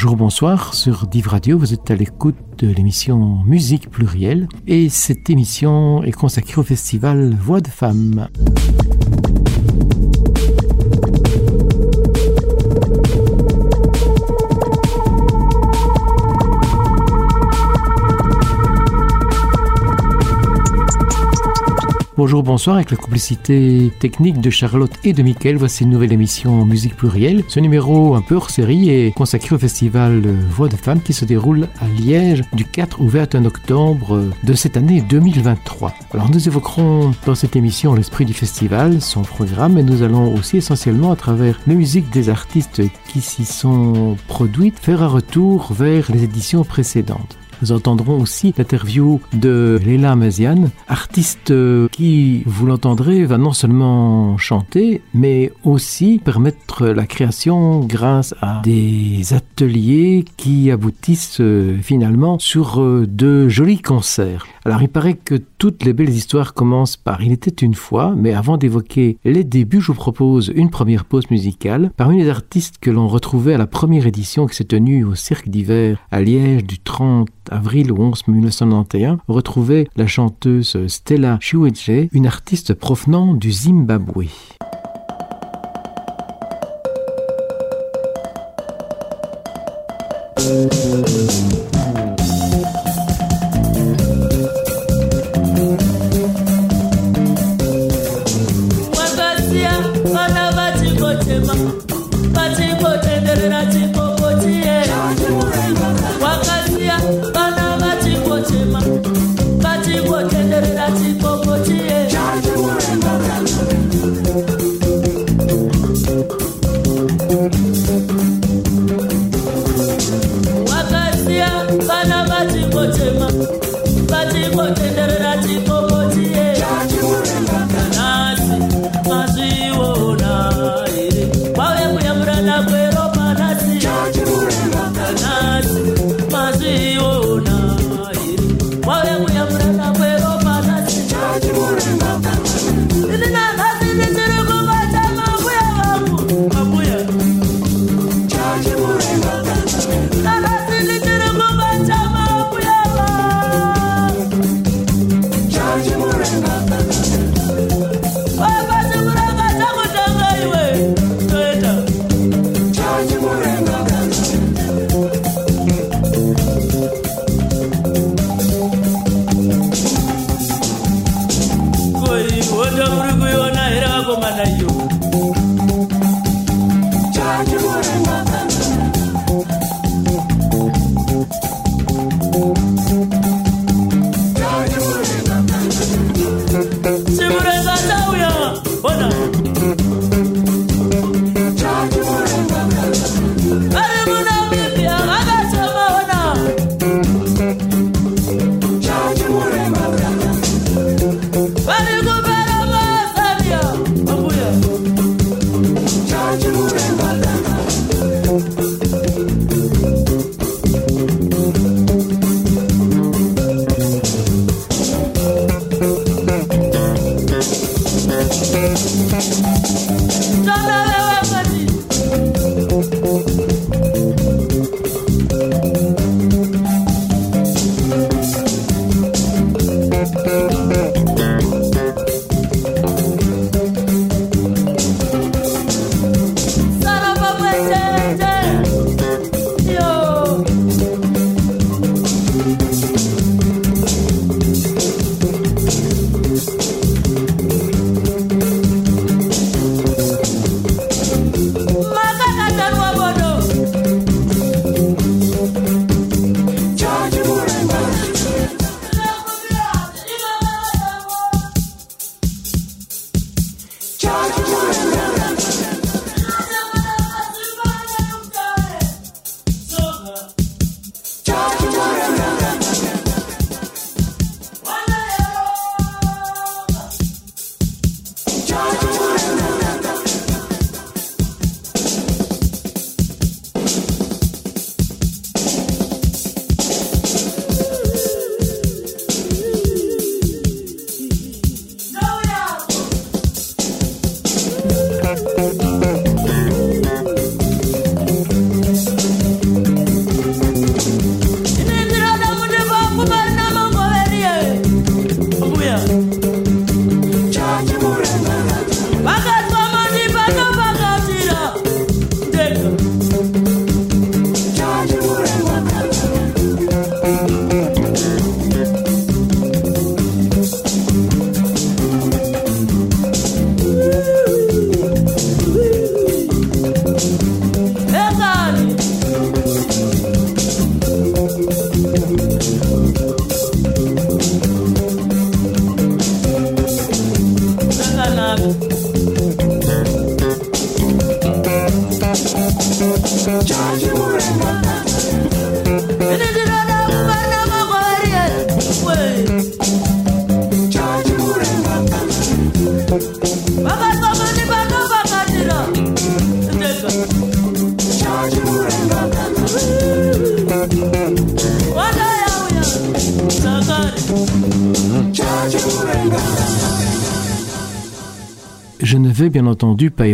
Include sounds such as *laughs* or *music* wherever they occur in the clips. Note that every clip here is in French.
Bonjour, bonsoir sur Div Radio. Vous êtes à l'écoute de l'émission Musique plurielle et cette émission est consacrée au festival Voix de femmes. Bonjour, bonsoir, avec la complicité technique de Charlotte et de Mickaël, voici une nouvelle émission Musique Plurielle. Ce numéro un peu hors série est consacré au festival Voix de Femmes qui se déroule à Liège du 4 au 21 octobre de cette année 2023. Alors nous évoquerons dans cette émission l'esprit du festival, son programme, et nous allons aussi essentiellement à travers les musiques des artistes qui s'y sont produites faire un retour vers les éditions précédentes. Nous entendrons aussi l'interview de Léla Maziane, artiste qui, vous l'entendrez, va non seulement chanter, mais aussi permettre la création grâce à des ateliers qui aboutissent euh, finalement sur euh, de jolis concerts. Alors il paraît que toutes les belles histoires commencent par Il était une fois, mais avant d'évoquer les débuts, je vous propose une première pause musicale. Parmi les artistes que l'on retrouvait à la première édition qui s'est tenue au Cirque d'hiver à Liège du 30 avril au 11 1991, on retrouvait la chanteuse Stella Chiweje, une artiste provenant du Zimbabwe.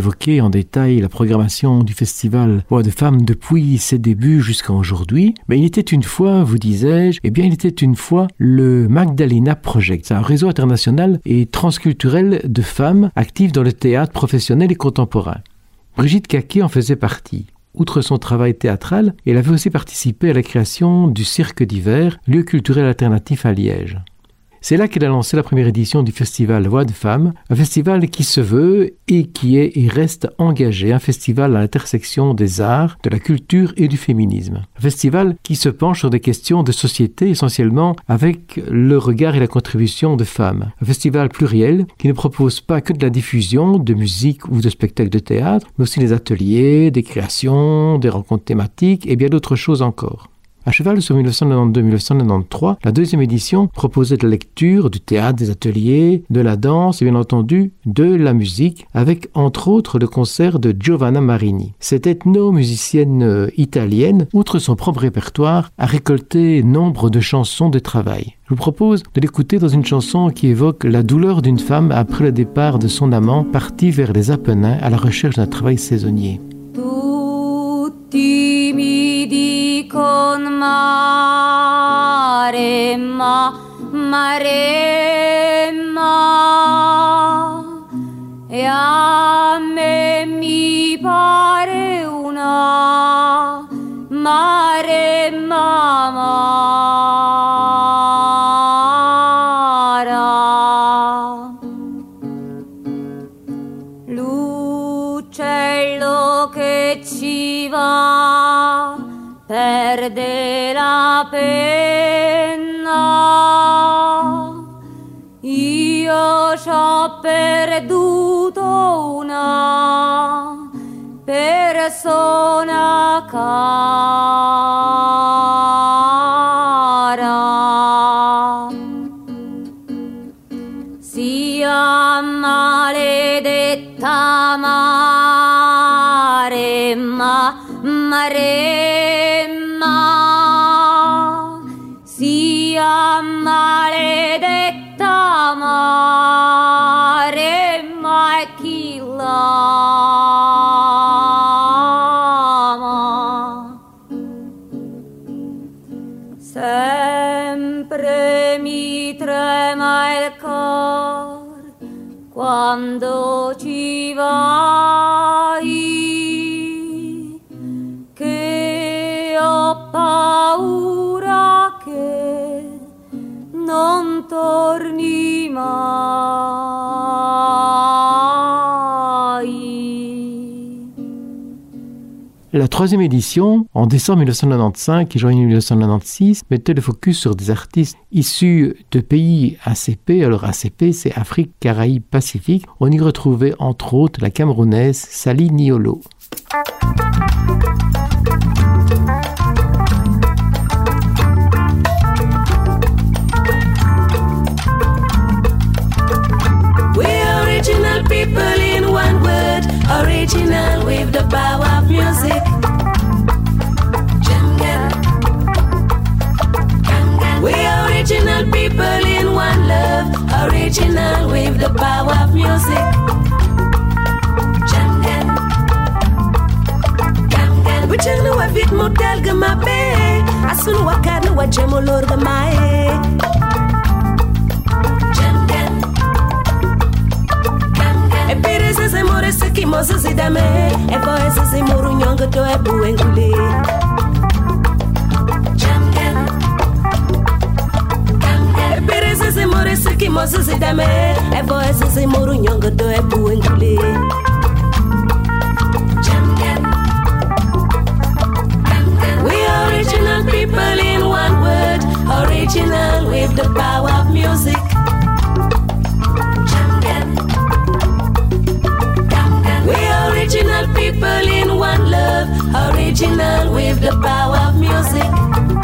Évoquer en détail la programmation du festival Voix de Femmes depuis ses débuts jusqu'à aujourd'hui, mais il était une fois, vous disais-je, eh bien il était une fois le Magdalena Project, un réseau international et transculturel de femmes actives dans le théâtre professionnel et contemporain. Brigitte Caquet en faisait partie. Outre son travail théâtral, elle avait aussi participé à la création du Cirque d'hiver, lieu culturel alternatif à Liège. C'est là qu'elle a lancé la première édition du festival Voix de Femmes, un festival qui se veut et qui est et reste engagé, un festival à l'intersection des arts, de la culture et du féminisme. Un festival qui se penche sur des questions de société essentiellement avec le regard et la contribution de femmes. Un festival pluriel qui ne propose pas que de la diffusion de musique ou de spectacles de théâtre, mais aussi des ateliers, des créations, des rencontres thématiques et bien d'autres choses encore. À cheval sur 1992-1993, la deuxième édition proposait de la lecture, du théâtre, des ateliers, de la danse et bien entendu de la musique, avec entre autres le concert de Giovanna Marini. Cette ethno-musicienne euh, italienne, outre son propre répertoire, a récolté nombre de chansons de travail. Je vous propose de l'écouter dans une chanson qui évoque la douleur d'une femme après le départ de son amant parti vers les Apennins à la recherche d'un travail saisonnier. con mare, ma, mare, ma. E a me mi pare una mare, ma, ma. Perde la penna. Io ci ho perduto una persona cara. Sia maledetta mare, ma mare. Quando ci vai, che ho paura che non torni La troisième édition, en décembre 1995 et janvier 1996, mettait le focus sur des artistes issus de pays ACP. Alors ACP, c'est Afrique, Caraïbes, Pacifique. On y retrouvait entre autres la Camerounaise Sali Niolo. original with the power of music. Jangan, jangan. Wichang nuwa vit motel gamape, asun wakar nuwa jemolor gamae. Jangan, jangan. Epere sese more sekimo sese dame, efo sese muru nyongo to ebu engule. Jangan. To e buengule We original people in one word, original with the power of music. We original people in one love, original with the power of music.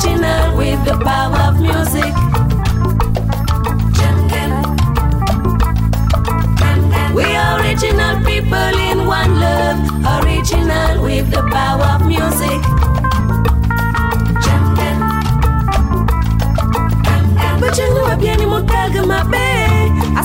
original with the power of music. We original people in one love, original with the power of music. But you know, I'm getting more tag my bay. I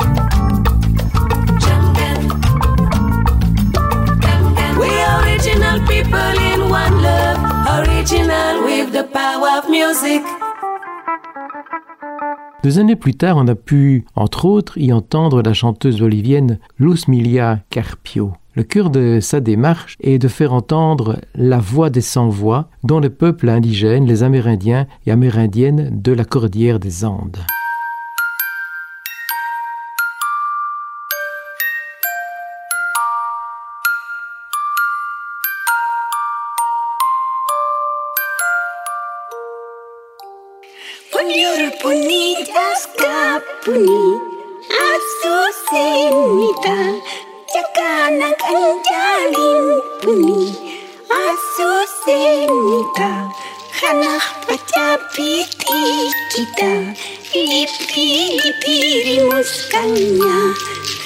original. Deux années plus tard, on a pu, entre autres, y entendre la chanteuse bolivienne Luz Milia Carpio. Le cœur de sa démarche est de faire entendre la voix des sans-voix dont le peuple indigène, les Amérindiens et Amérindiennes de la cordillère des Andes. Jurul puni jaska puni Asu senita Jakanak anjalin puni Asu senita Hanah baca piti kita. Lipi lipi rimuskanya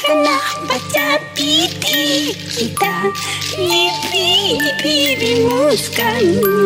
Hanah baca piti kita Lipi lipi rimuskanya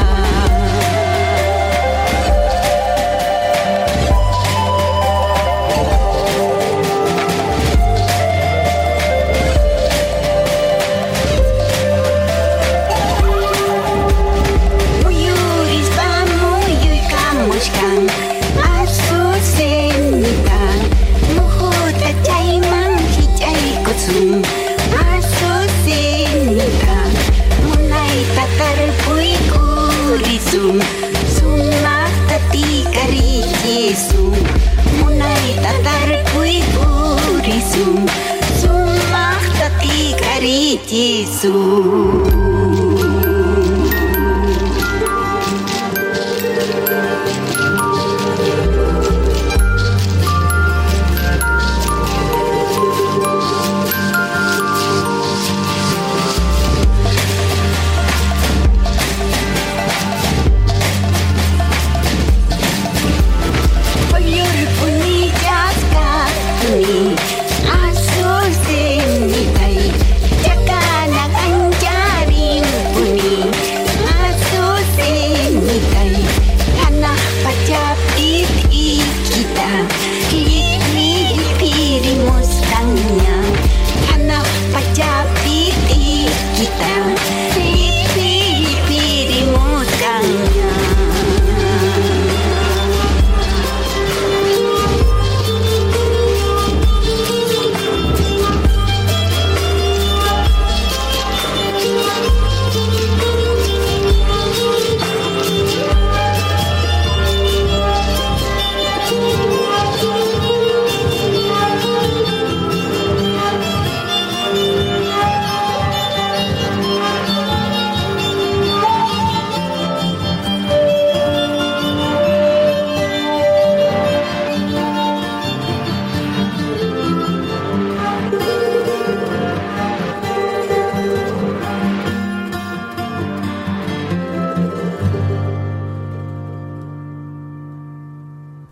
soon.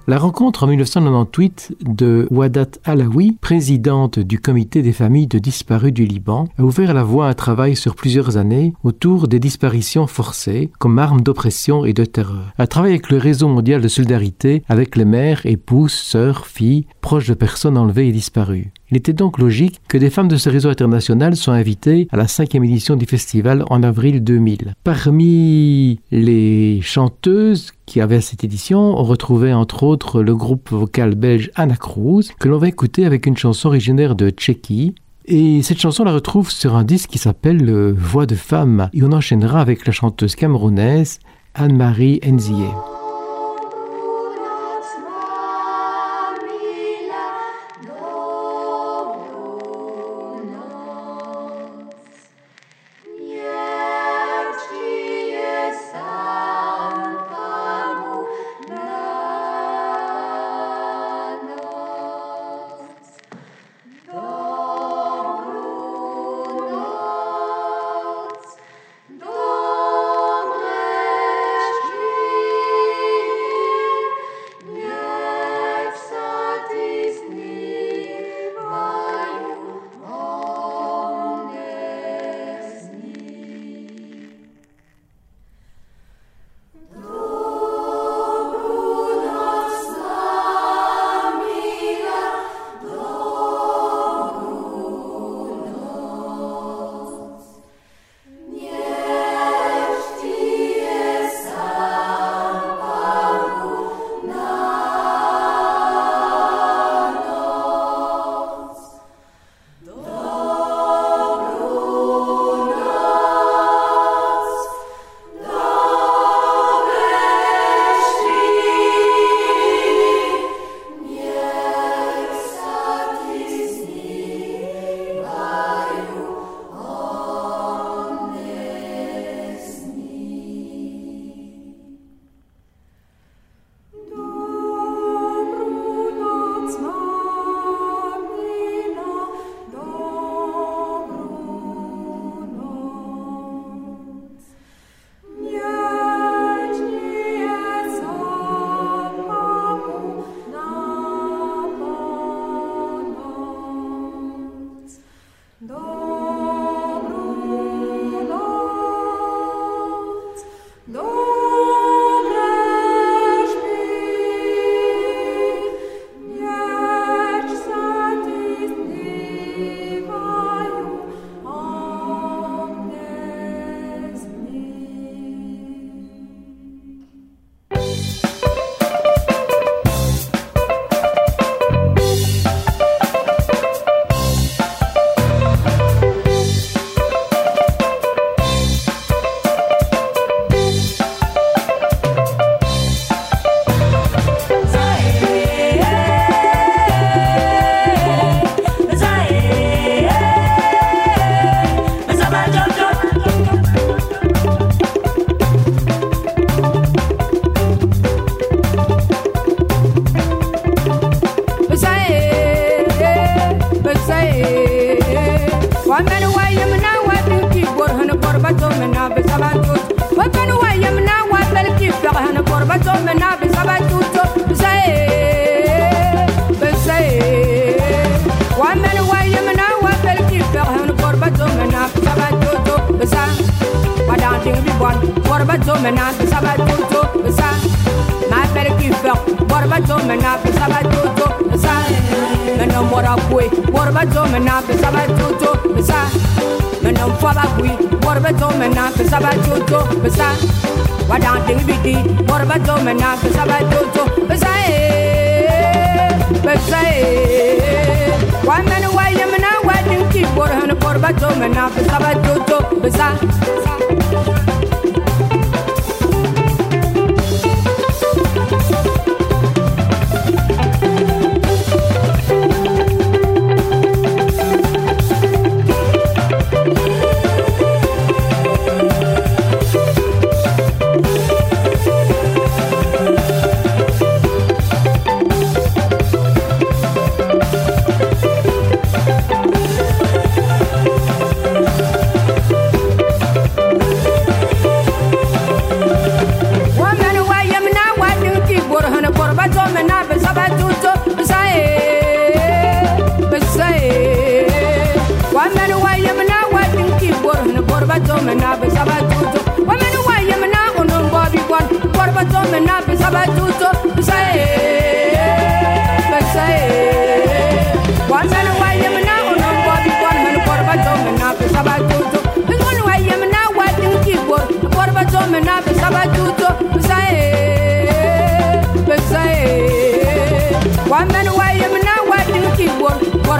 La rencontre en 1998 de Wadat Alaoui, présidente du comité des familles de disparus du Liban, a ouvert la voie à un travail sur plusieurs années autour des disparitions forcées comme arme d'oppression et de terreur. Un travail avec le réseau mondial de solidarité avec les mères, épouses, sœurs, filles, proches de personnes enlevées et disparues. Il était donc logique que des femmes de ce réseau international soient invitées à la cinquième édition du festival en avril 2000. Parmi les chanteuses qui avaient cette édition, on retrouvait entre autres le groupe vocal belge Anna Cruz, que l'on va écouter avec une chanson originaire de Tchéquie, et cette chanson la retrouve sur un disque qui s'appelle Voix de femme. Et on enchaînera avec la chanteuse camerounaise Anne-Marie Enzié. Warbazo, Menape Sabatuto, Mesa, Menomorakui, Warbazo, Menape Sabatuto, Mesa, Menomfabakui, Warbazo, Menape Sabatuto, Mesa, Wadanting Bidi, Warbazo, Menape Sabatuto, Mesa, Mesa, why men away, Yamana, why didn't keep Warhan, Warbazo, Menape Sabatuto, Mesa.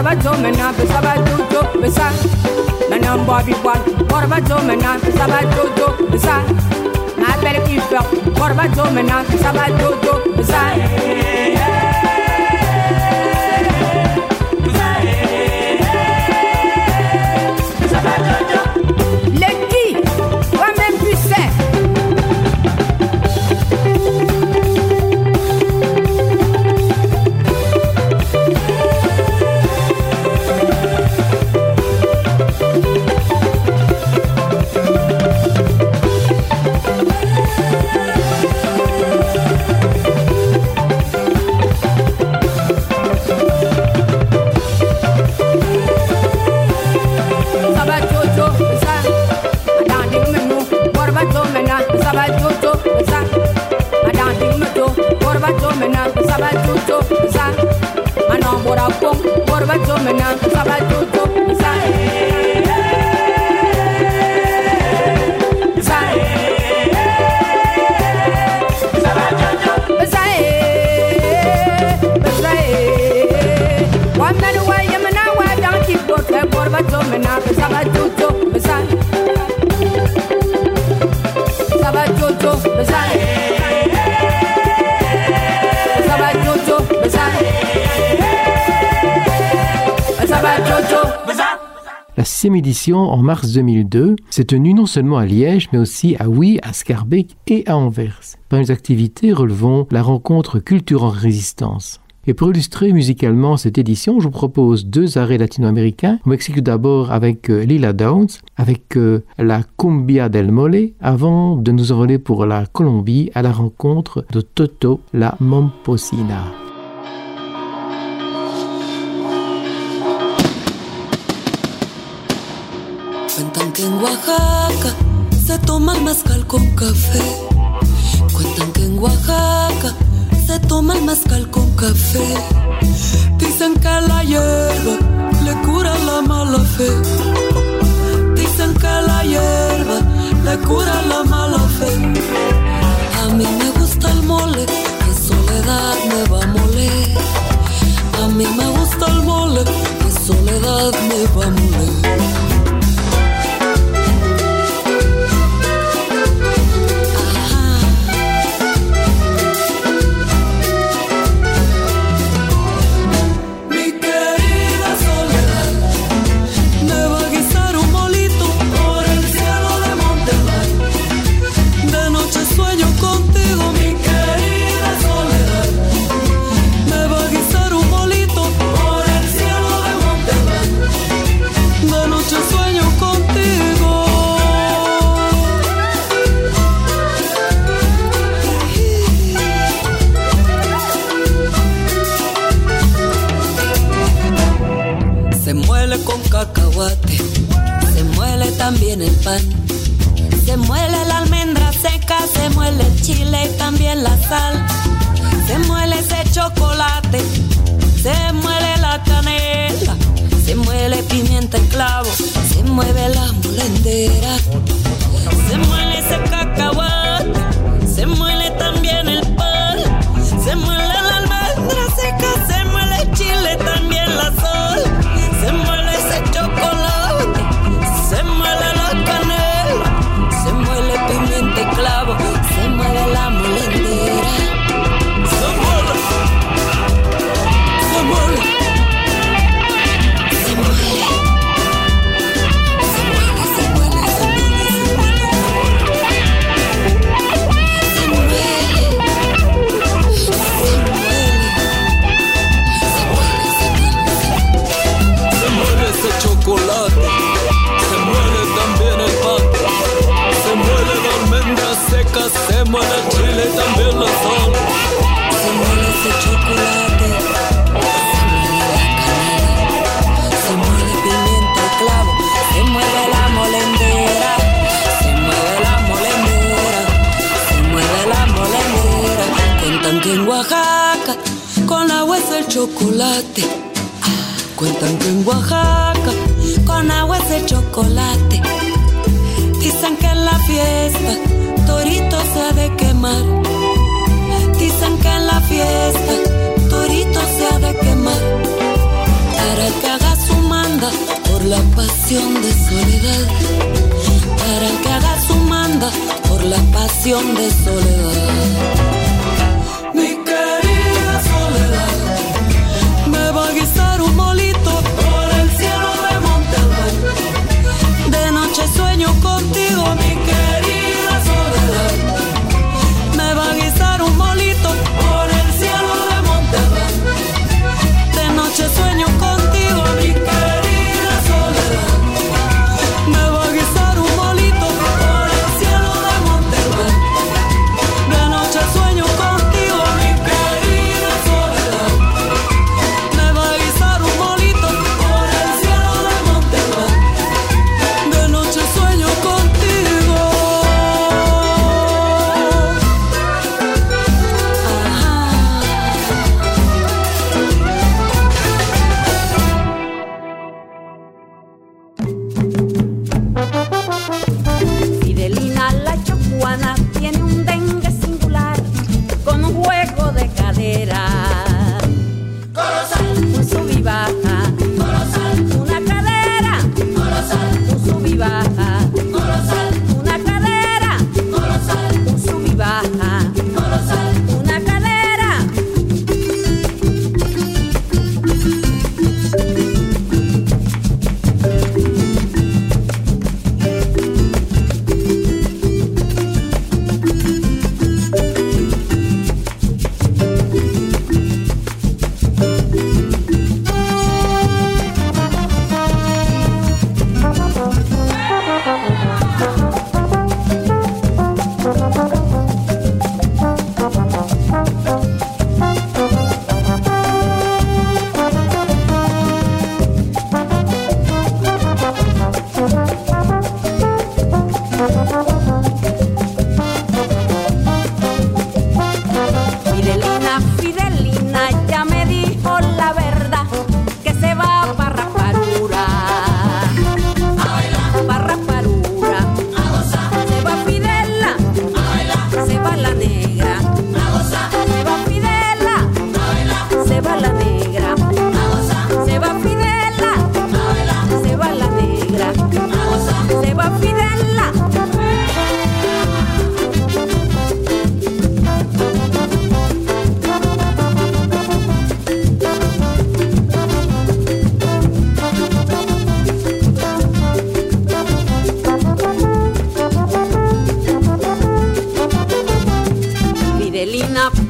ቆርበቶ መና በሰባት ጆ ብሳ መናምቧ ቢባል ቆርበቶ መና በሰባት ጆ ብሳ ማበል ኢፈቅ ቆርበቶ መና በሰባቱ ጆ ብሳ sabato mena sabato. La sixième édition, en mars 2002, s'est tenue non seulement à Liège, mais aussi à Huy, à Scarbeck et à Anvers. Parmi les activités relevons la rencontre Culture en résistance. Et pour illustrer musicalement cette édition, je vous propose deux arrêts latino-américains. On m'explique d'abord avec euh, Lila Downs, avec euh, la Cumbia del Mole, avant de nous envoler pour la Colombie à la rencontre de Toto la Momposina. En Oaxaca se toma el mezcal con café. Cuentan que en Oaxaca se toma el mezcal con café. Dicen que la hierba le cura la mala fe. Dicen que la hierba le cura la mala fe. A mí me gusta el mole, que soledad me va a moler. A mí me gusta el mole, que soledad me va a moler. Se muele la almendra seca, se muele el chile y también la sal. Se muele ese chocolate, se muele la canela, se muele pimienta y clavo, se mueve la molendera. Se muele ese cacahuate, se muele también el pan, se muele la almendra seca, se muele el chile, también la sal. es el chocolate. Ah, cuentan que en Oaxaca con agua es el chocolate. Dicen que en la fiesta torito se ha de quemar. Dicen que en la fiesta torito se ha de quemar. Para que haga su manda por la pasión de soledad. Para que haga su manda por la pasión de soledad. up.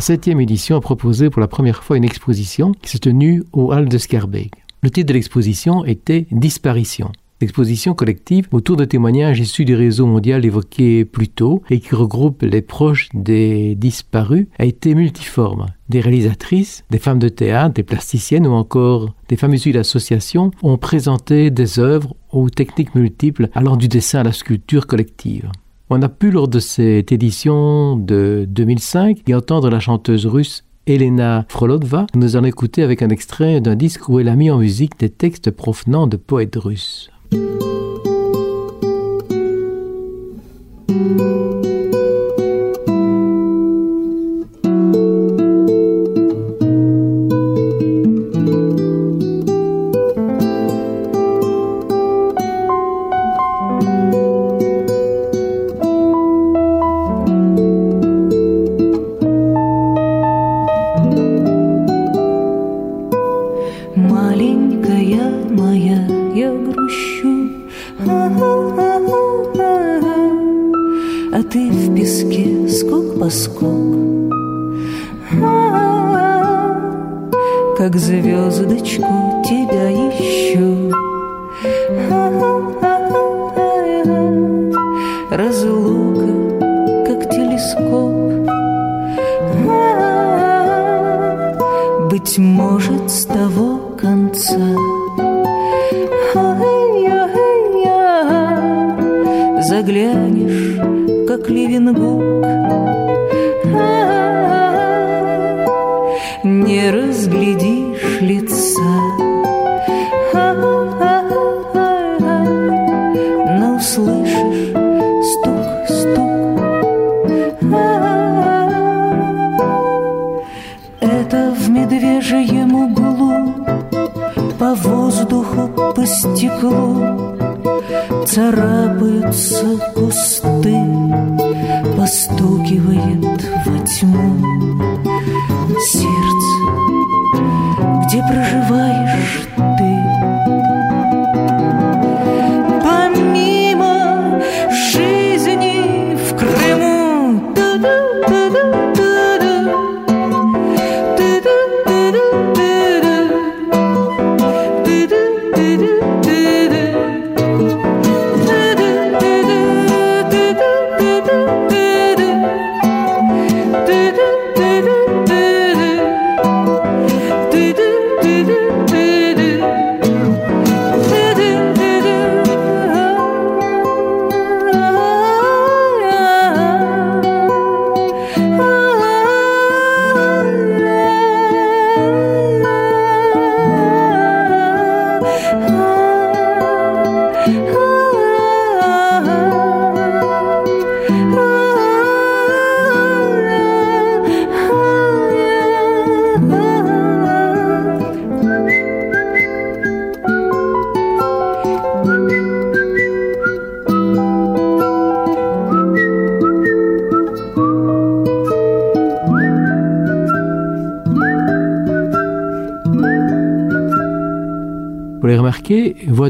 La septième édition a proposé pour la première fois une exposition qui s'est tenue au Hall de Scarbeck. Le titre de l'exposition était Disparition. L'exposition collective autour de témoignages issus du réseau mondial évoqué plus tôt et qui regroupe les proches des disparus a été multiforme. Des réalisatrices, des femmes de théâtre, des plasticiennes ou encore des femmes issues d'associations ont présenté des œuvres aux techniques multiples allant du dessin à la sculpture collective. On a pu lors de cette édition de 2005 y entendre la chanteuse russe Elena Frolotva. Nous en écouter avec un extrait d'un disque où elle a mis en musique des textes provenant de poètes russes. Это в медвежьем углу По воздуху, по стеклу Царапаются кусты Постукивает во тьму Сердце, где проживаешь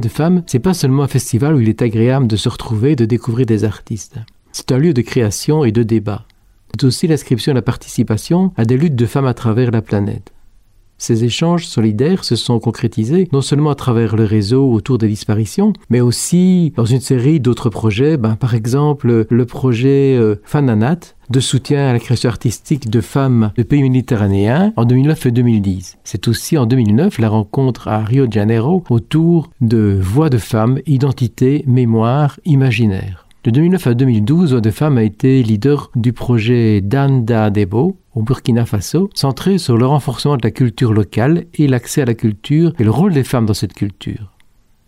de femme, c'est pas seulement un festival où il est agréable de se retrouver et de découvrir des artistes. C'est un lieu de création et de débat. C'est aussi l'inscription et la participation à des luttes de femmes à travers la planète. Ces échanges solidaires se sont concrétisés non seulement à travers le réseau autour des disparitions, mais aussi dans une série d'autres projets, ben, par exemple le projet euh, Fananat de soutien à la création artistique de femmes de pays méditerranéens en 2009 et 2010. C'est aussi en 2009 la rencontre à Rio de Janeiro autour de Voix de femmes, identité, mémoire, imaginaire. De 2009 à 2012, Voix de Femmes a été leader du projet Danda Debo au Burkina Faso, centré sur le renforcement de la culture locale et l'accès à la culture et le rôle des femmes dans cette culture.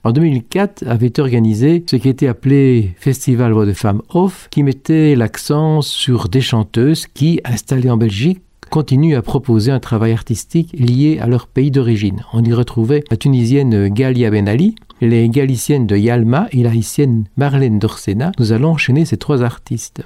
En 2004 avait été organisé ce qui était appelé Festival Voix de Femmes Off, qui mettait l'accent sur des chanteuses qui, installées en Belgique, continuent à proposer un travail artistique lié à leur pays d'origine. On y retrouvait la tunisienne Galia Ben Ali, les galiciennes de Yalma et la haïtienne Marlène Dorsena. Nous allons enchaîner ces trois artistes.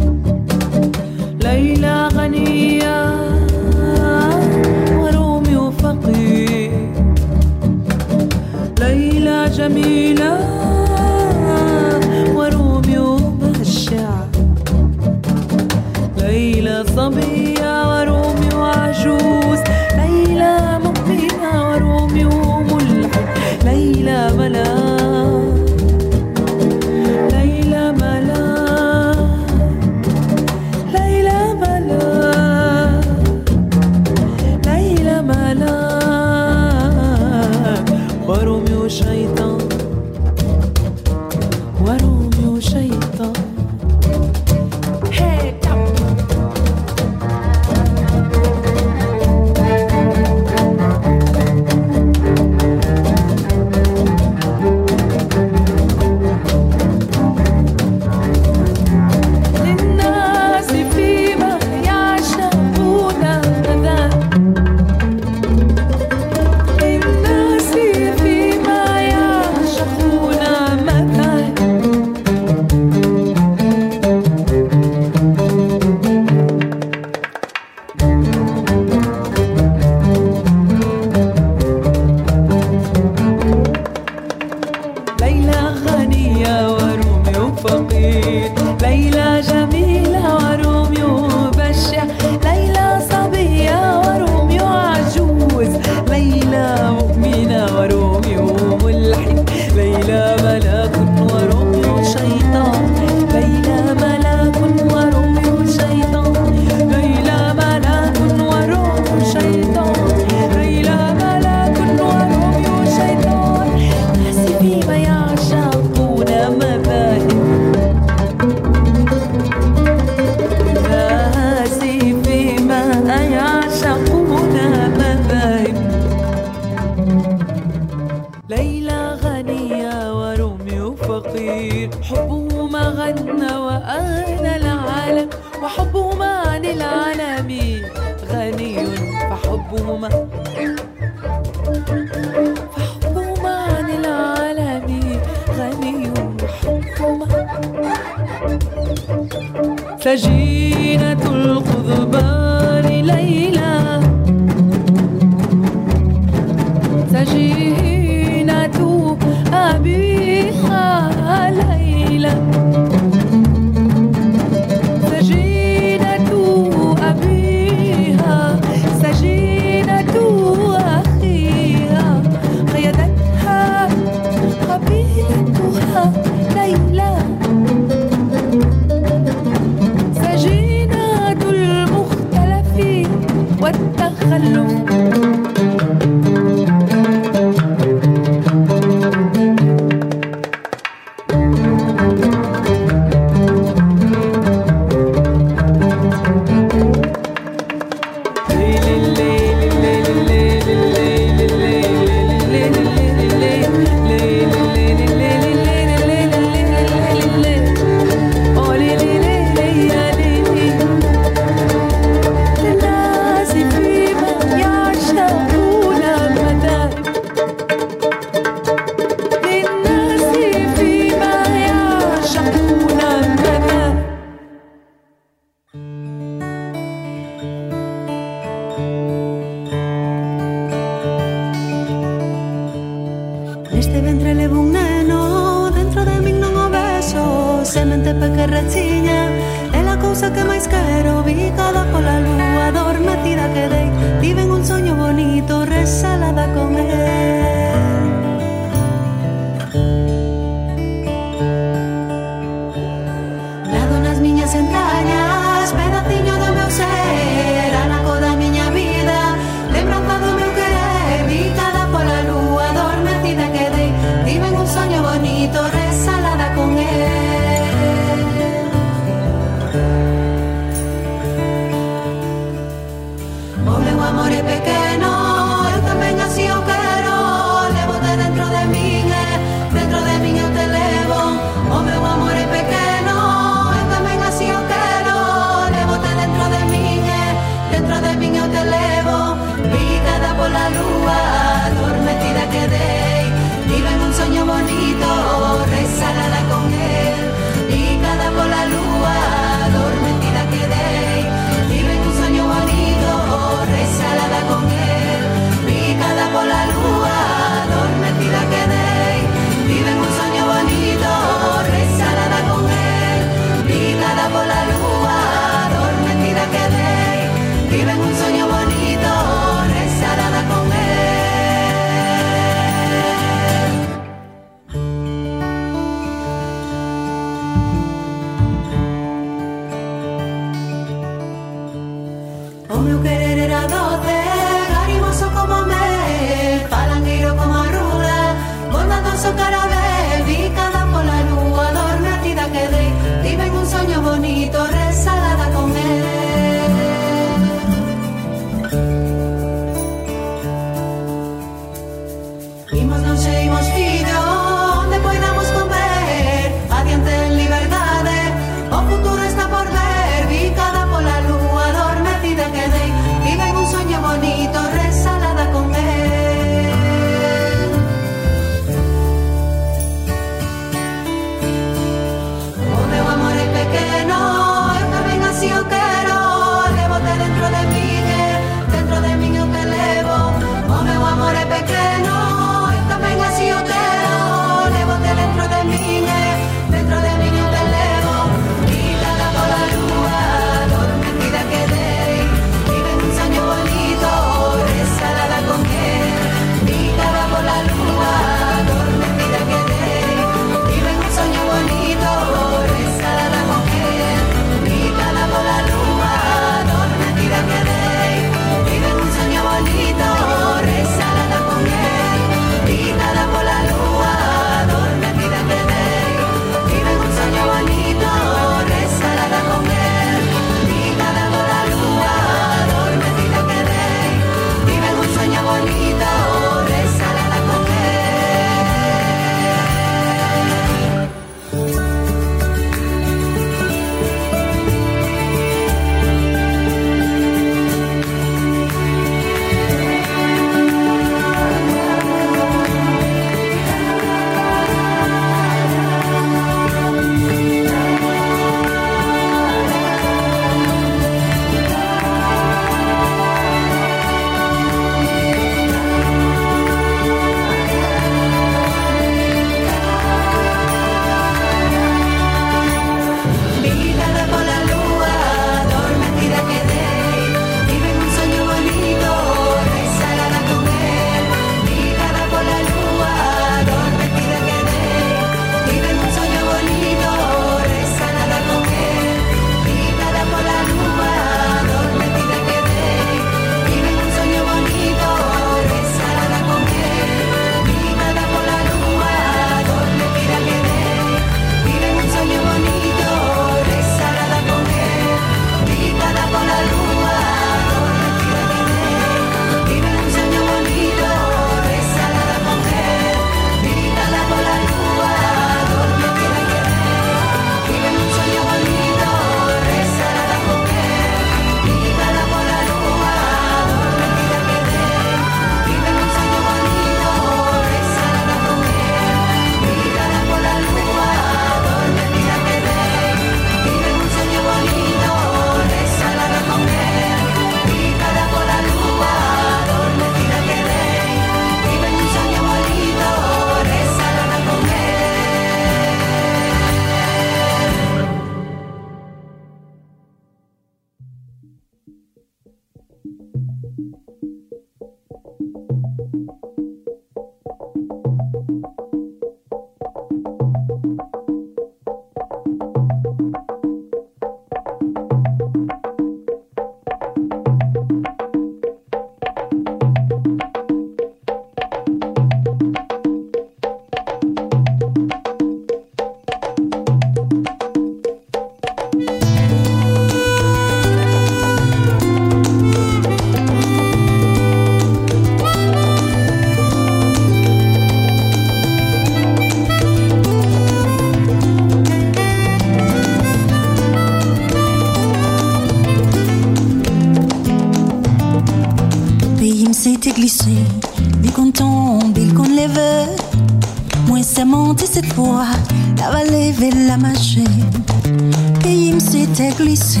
Glissé,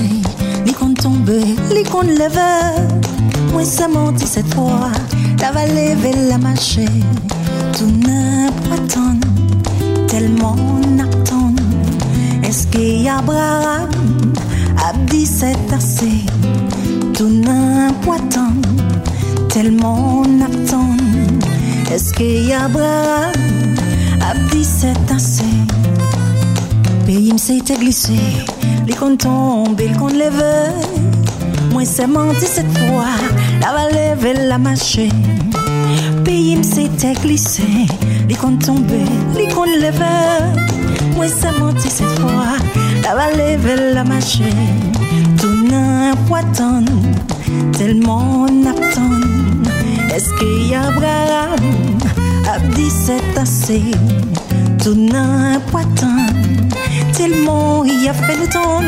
il qu'on tombe, il qu'on lève. Moi, c'est monté cette fois, la va lever la machine. Tout n'importe tellement n'attend. Est-ce qu'il y a Abraham a dit c'est assez? Tout n'importe tellement n'attend. Est-ce qu'il y a Abraham a dit c'est assez? Pays s'était glissé, les comptes tombent, les comptes lèvent. Moi, c'est menti cette fois, la va lever la machine. Pays s'était glissé, les comptes tombés, les comptes lèvent. Moi, c'est menti cette fois, la va lever la machine. Tout n'importe tellement n'attend. Est-ce qu'il y a Abraham? A dit c'est assez? Tout n'importe tellement il a fait le temps.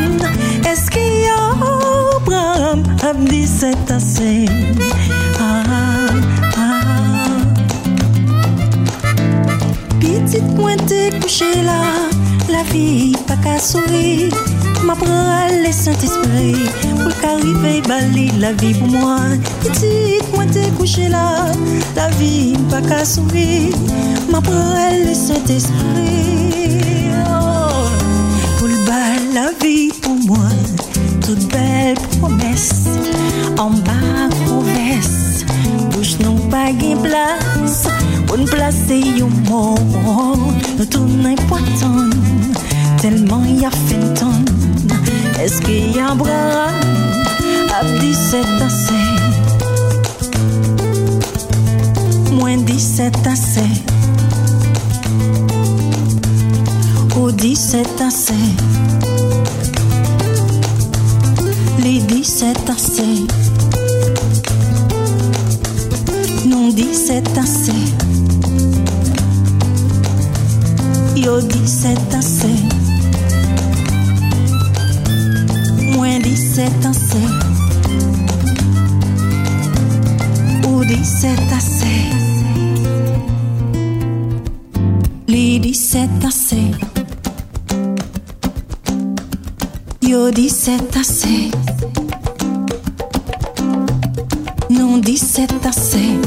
Est-ce qu'il y a Abraham a dit c'est assez? Ah, ah. Petite pointe couchée là, la vie pas qu'à sourire. Ma prend le Saint-Esprit pour qu'arrive bali la vie pour moi. Petite pointe couchée là, la vie pas qu'à sourire. Ma prend le Saint-Esprit en bas promesse. Bouche non pas gain place pour nous placer un mot. Nous tournons important tellement il y a fait un temps. Est-ce qu'il y a Abraham a dit c'est assez? Moins dit Non dit c'est assez. Yo dit c'est assez. Moins dit c'est assez. Ou dit c'est assez. Les dit c'est assez. Yo dit c'est assez. Non dit c'est assez.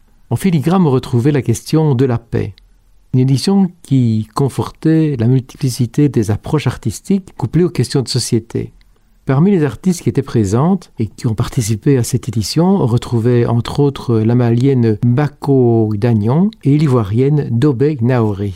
En filigrane, on retrouvait la question de la paix. Une édition qui confortait la multiplicité des approches artistiques couplées aux questions de société. Parmi les artistes qui étaient présentes et qui ont participé à cette édition, on retrouvait entre autres la malienne Bako Dagnon et l'ivoirienne Dobeg Naori.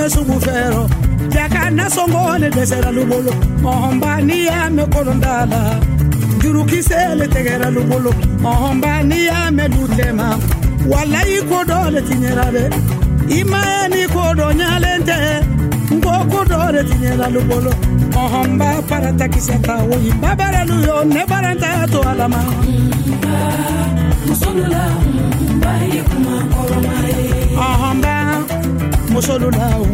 yame sungufero jakana desera lubolo. Mohombani yame kolondala. Jurukisele tegera lubolo. Mohombani yame lutema walayi kodole tinyerabe. Imayani kodo nyalente ngokodole tinyera lubolo. Mohomba paratakisaka woyi babarelu yo ne baranta to alama. Musonula musolu la o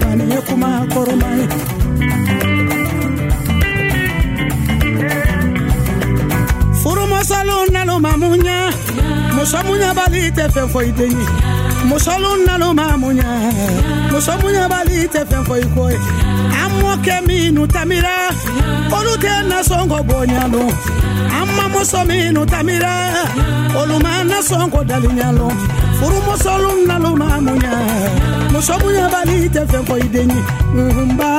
mani ye kuma kɔrɔma ye furumusolu nalu ma muɲa muso muɲabali tɛ fɛn fɔ i den ye musolu nalo ma muɲa muso muɲabali tɛ fɛn fɔ i ko ye an mɔkɛ minnu tamira olu tɛ nasɔngɔ bonya an ma muso tamira olu ma nasɔngɔ daliɲa furumusolun nalo ma muɲa muso muɲabali tɛ fɛn fɔ i den ye nhunba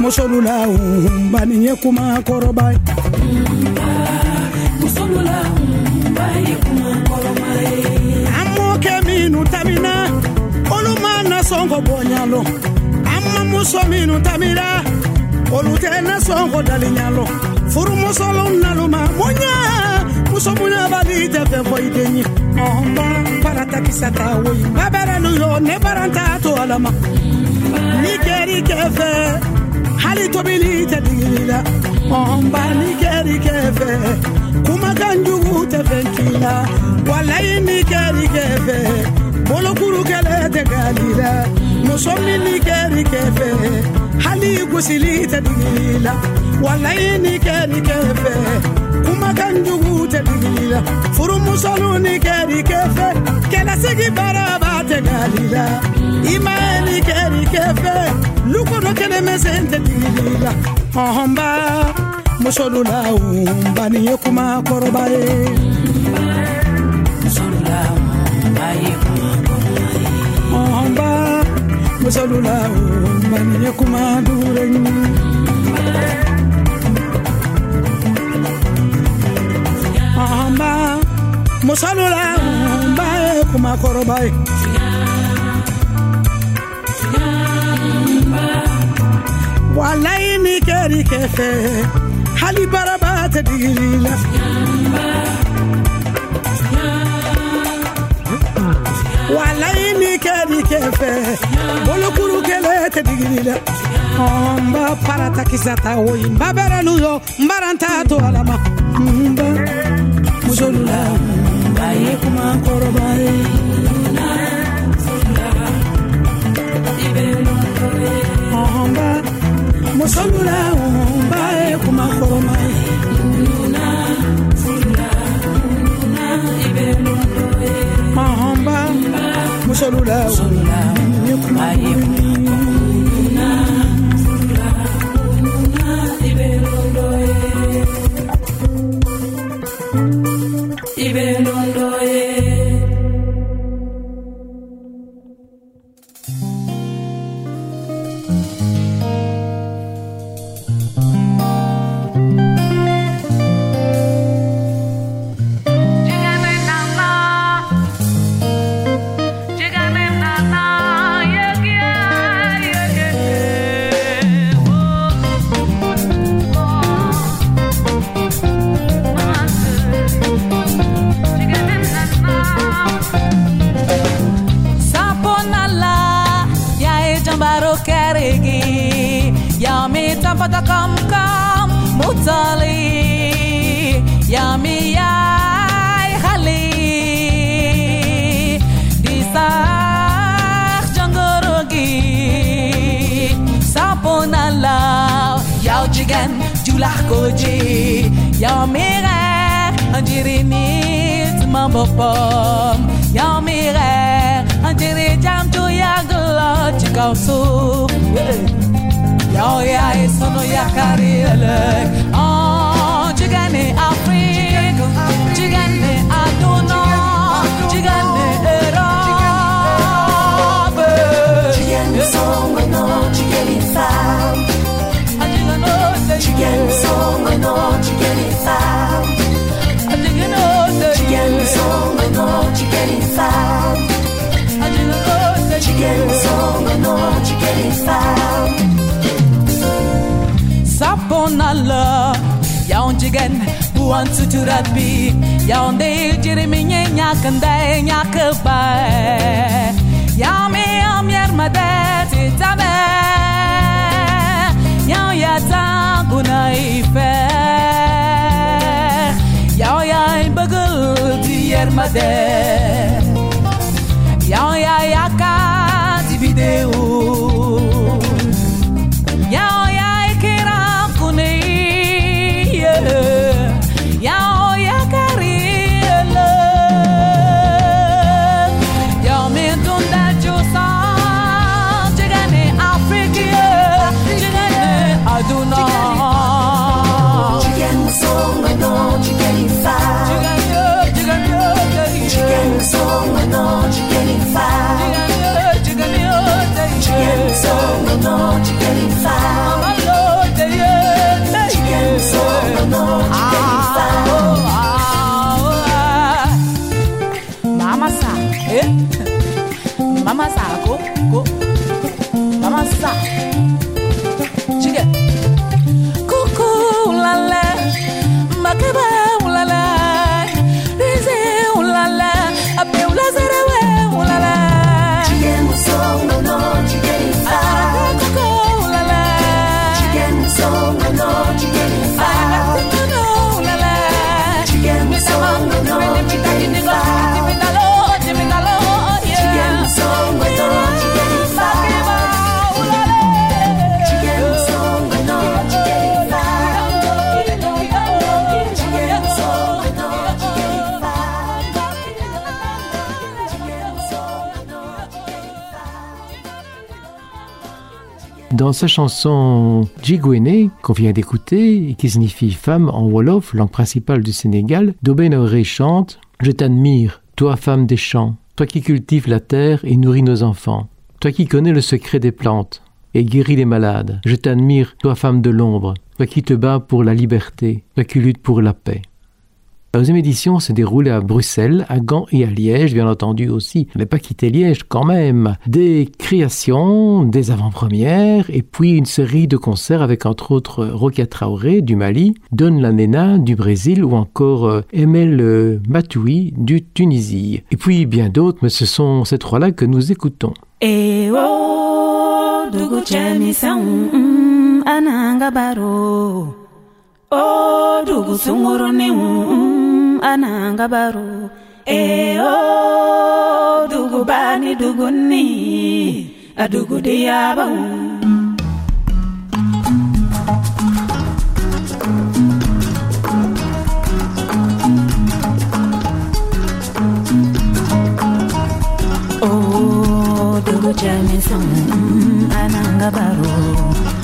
musolu la nhunba nin ye kuma kɔrɔba ye an mɔkɛ minnu tamina olu ma nasɔngɔ bonya lon an ma muso minnu tamira olu tɛ nasɔngɔ daliɲa lon furumusolon nalu ma muɲa muso muɲabali tɛ fɛn fɔ i den ye ɔnba barata kisata woyi ba bɛrɛlu yo ne baranta to ala ma ni kɛri kɛ fɛ hali tobili tɛ digili la ɔnba ni fɛ kumakan jugu tɛ fɛn walayi ni kɛ fɛ bolokuru kɛlɛ tɛ gali la muso min ni kɛri kɛ fɛ hali gosili tɛ fɛ Kanjugu jugu tɛ digili la kɛri kefe. Kɛlɛsigi baara b'a tɛ gali i ma kɛri kefe lukɔnɔ kelen bɛ sen tɛ digili la hɔnba musolulawunba nin ye kuma kɔrɔba ye hɔnba musolulawunba nin ye kuma dure. ye mba musalula mba kumakoroba ye. walayi ni kɛri kɛfɛ hali baraba tɛ digili la. walayi ni kɛri kɛfɛ bolokuru kɛlɛ tɛ digili la. n ba parata kisata woyi n ba bɛrɛ n'u yɔ n bara n t'a to ala ma. N ba musolu la a Dans sa chanson Jigwene, qu'on vient d'écouter, et qui signifie femme en Wolof, langue principale du Sénégal, Dobenoré chante Je t'admire, toi femme des champs, toi qui cultives la terre et nourris nos enfants, toi qui connais le secret des plantes et guéris les malades. Je t'admire, toi femme de l'ombre, toi qui te bats pour la liberté, toi qui luttes pour la paix. La deuxième édition s'est déroulée à Bruxelles, à Gand et à Liège, bien entendu aussi, mais pas quitté Liège quand même. Des créations, des avant-premières, et puis une série de concerts avec entre autres Rokia Traoré du Mali, Don Lanena du Brésil ou encore euh, Emel euh, Matoui du Tunisie. Et puis bien d'autres, mais ce sont ces trois-là que nous écoutons. E o dugu cɛmisɛnw mm, ananga baro o dugu sunguruninw mm, ananga baro e o dugu bani duguni a dugu diyabaw Oh, dugu cɛmisɛnw mm, ananga baro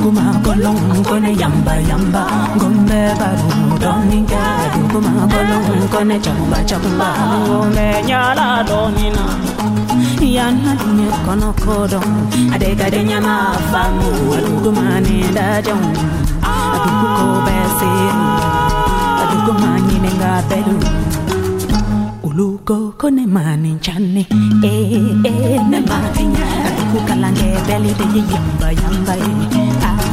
aduguma golong kone yamba yamba. Gombe baru doninga aduguma golong kone chamba chamba. Gombe nyala donina yana dunye kono kodon adega de nyama famu. Aduguma ne dajong adugu ko besiru aduguma nyine nga belu ulugo kone mani chane eh eh ne matinya kukalange belly de ye yamba yamba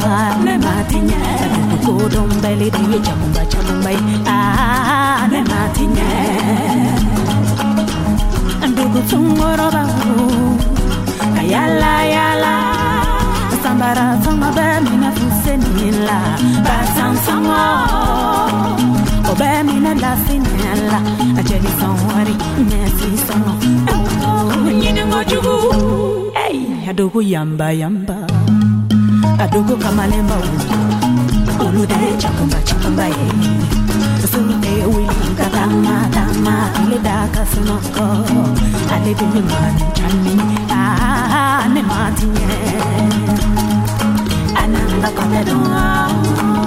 ah ne matinye. kudom belly de ye chamba chamba ah ne matinye. ndugu tungoroba ayala yala. Sambara samba mina fusenila basan samba obe mina la sinela ajeli sanwari nesi sango nyine ngojugu. Hey adogo yamba yamba. Adogo kamalemba ulude chakumba chakumba ye. Sunde wili katama tama ile daka sunoko. Ale bini mani chani. Ah ne matinye ananda kadedonga Oh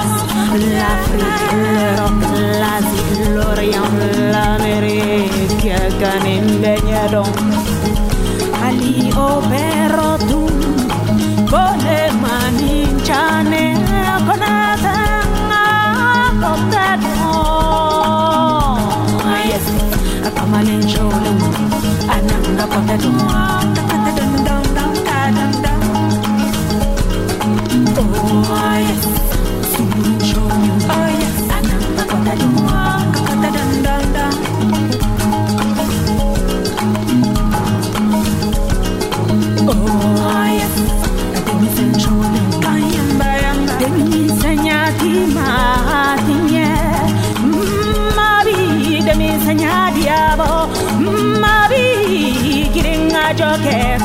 l'Afrique, l'Europe, l'Asie, l'Orient, l'Amérique, canin baignadon. Ali opero tu, bone maninciane, conata, contadon. Yes, a common angel.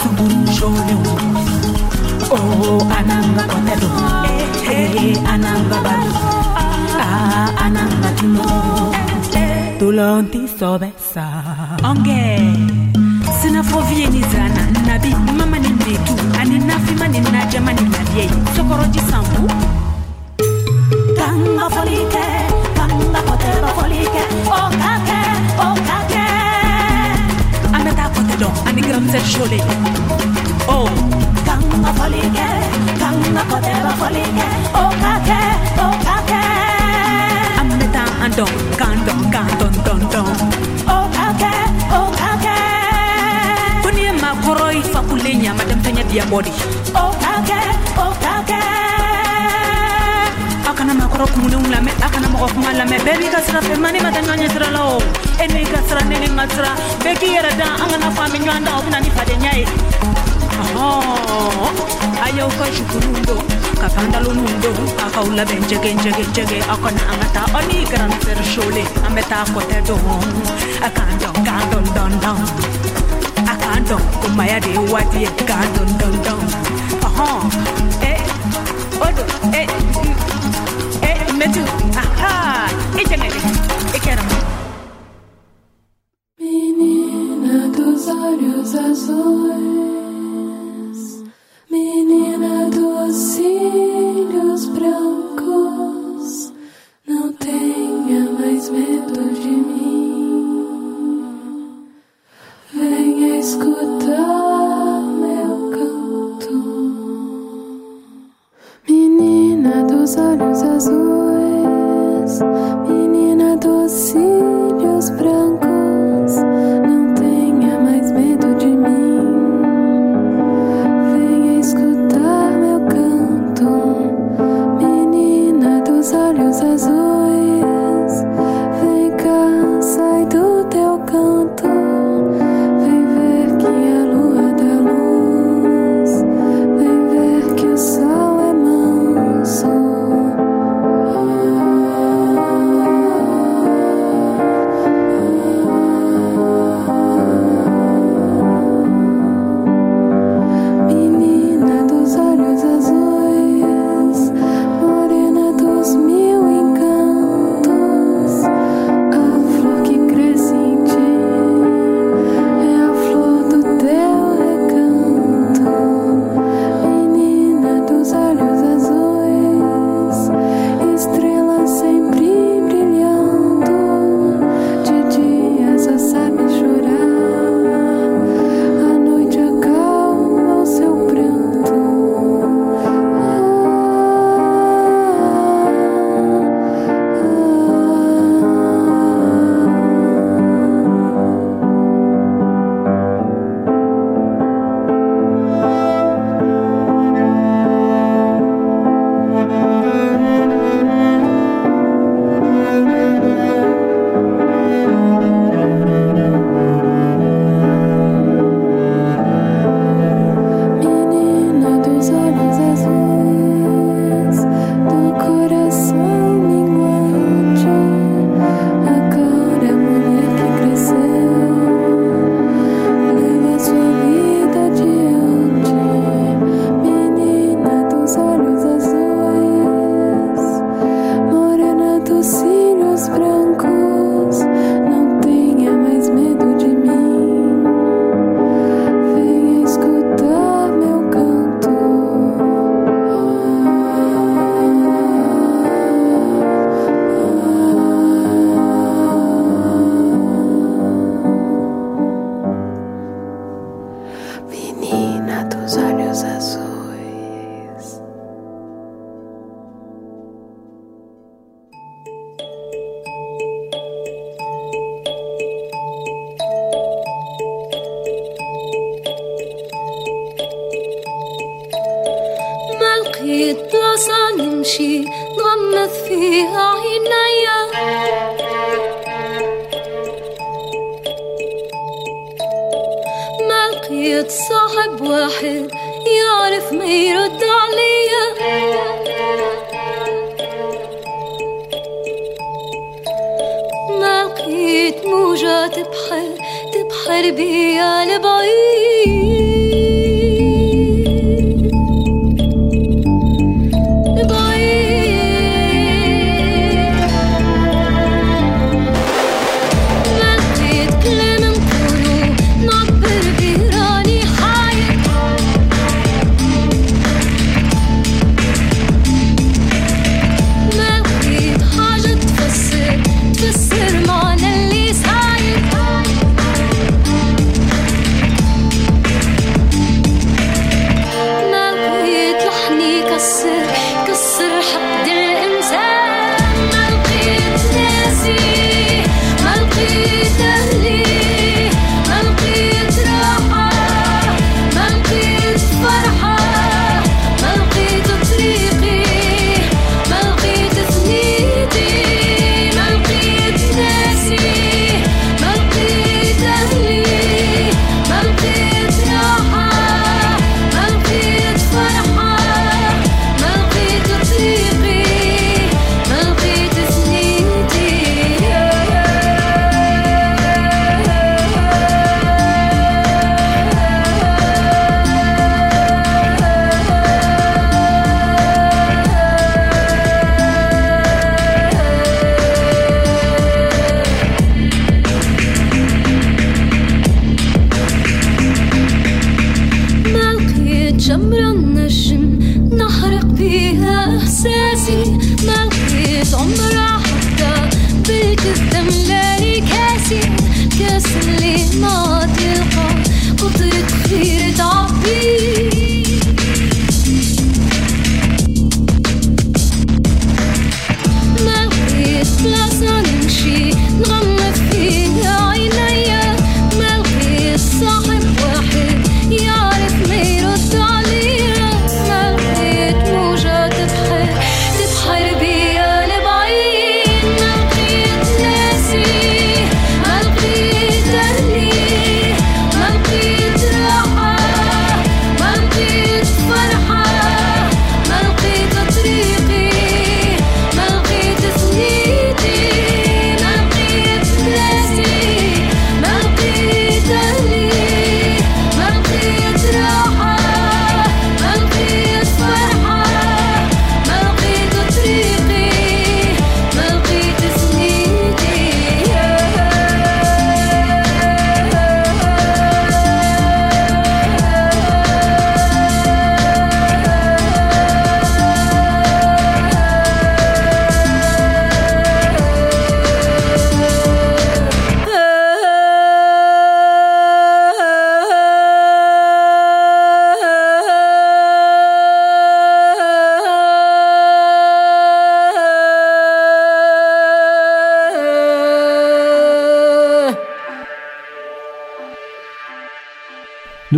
suburujoleu oh ananga kwatelo eh ananga ah ananga nabi mama aninafima sokoroji sambu kanga folike kanga Adam and the said surely. Oh. Kanga folike, kanga kodera folike, oh kake, oh kake. Ameta and don, kan don, kan don don don. Oh kake, oh kake. Kuni ma koroi fakulenya madam tanya dia. Oh kake, oh kake akana makoro kumune ulame akana mako kuma lame bebi ka sira fe mani mata ɲɔɲɛ sira la o e ne ka sira ne ni ŋa sira bɛɛ k'i yɛrɛ dan an kana fɔ an bɛ ɲɔgɔn dan o bɛna ni fadenya ye a y'aw ka jukuruw don ka pantaloniw don a k'aw labɛn jɛgɛ jɛgɛ jɛgɛ aw kana an ka taa aw ni grand sœur Shole an bɛ taa kɔtɛ don a k'an dɔn k'an dɔn dɔn dɔn a k'an dɔn ko maya de ye waati ye k'an dɔn لقيت صاحب واحد يعرف ما يرد عليا ما لقيت موجات بحر تبحر بيا لبعيد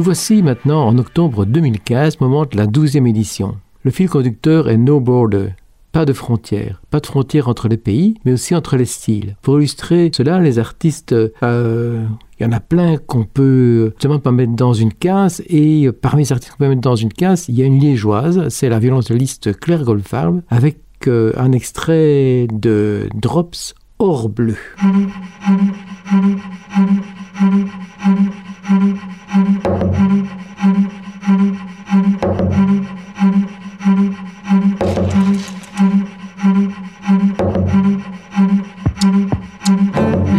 Nous voici maintenant en octobre 2015, moment de la 12e édition. Le fil conducteur est No Border. Pas de frontières. Pas de frontières entre les pays, mais aussi entre les styles. Pour illustrer cela, les artistes, euh, il y en a plein qu'on peut justement pas mettre dans une case. Et euh, parmi les artistes qu'on peut mettre dans une case, il y a une liégeoise, c'est la violoncelliste Claire Goldfarb, avec euh, un extrait de Drops Or Bleu.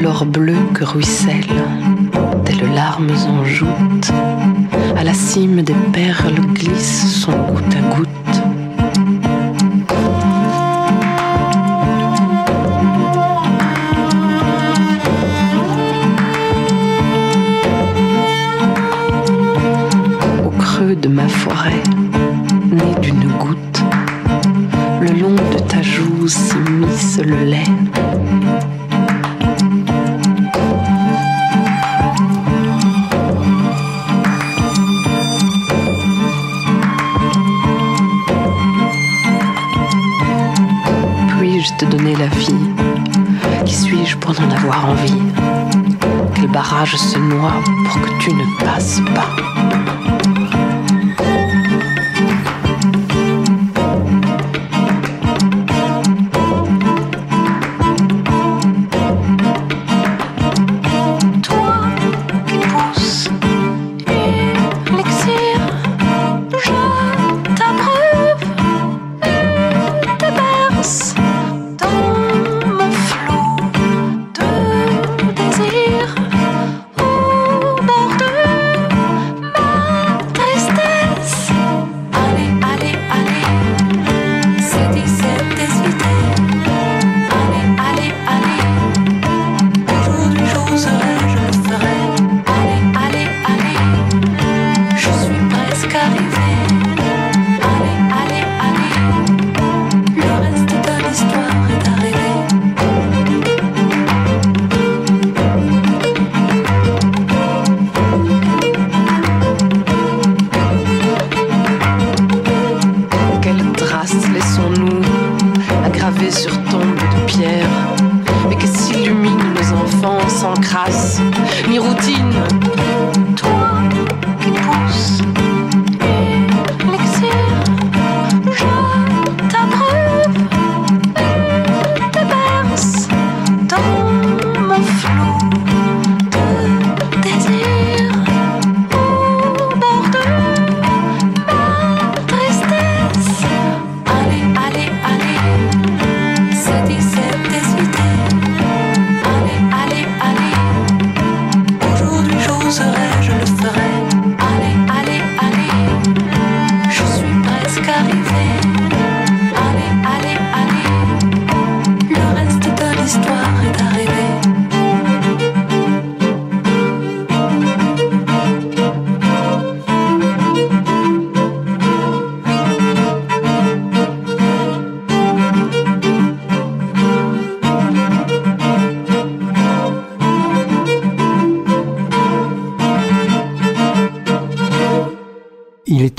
L'or bleu que ruisselle, telles larmes en joute, à la cime des perles glisse son goutte à goutte. De ma forêt, née d'une goutte, le long de ta joue s'immisce le lait. la vie? Qui suis-je pour n'en avoir envie? Quel barrage se noie pour que tu ne passes pas?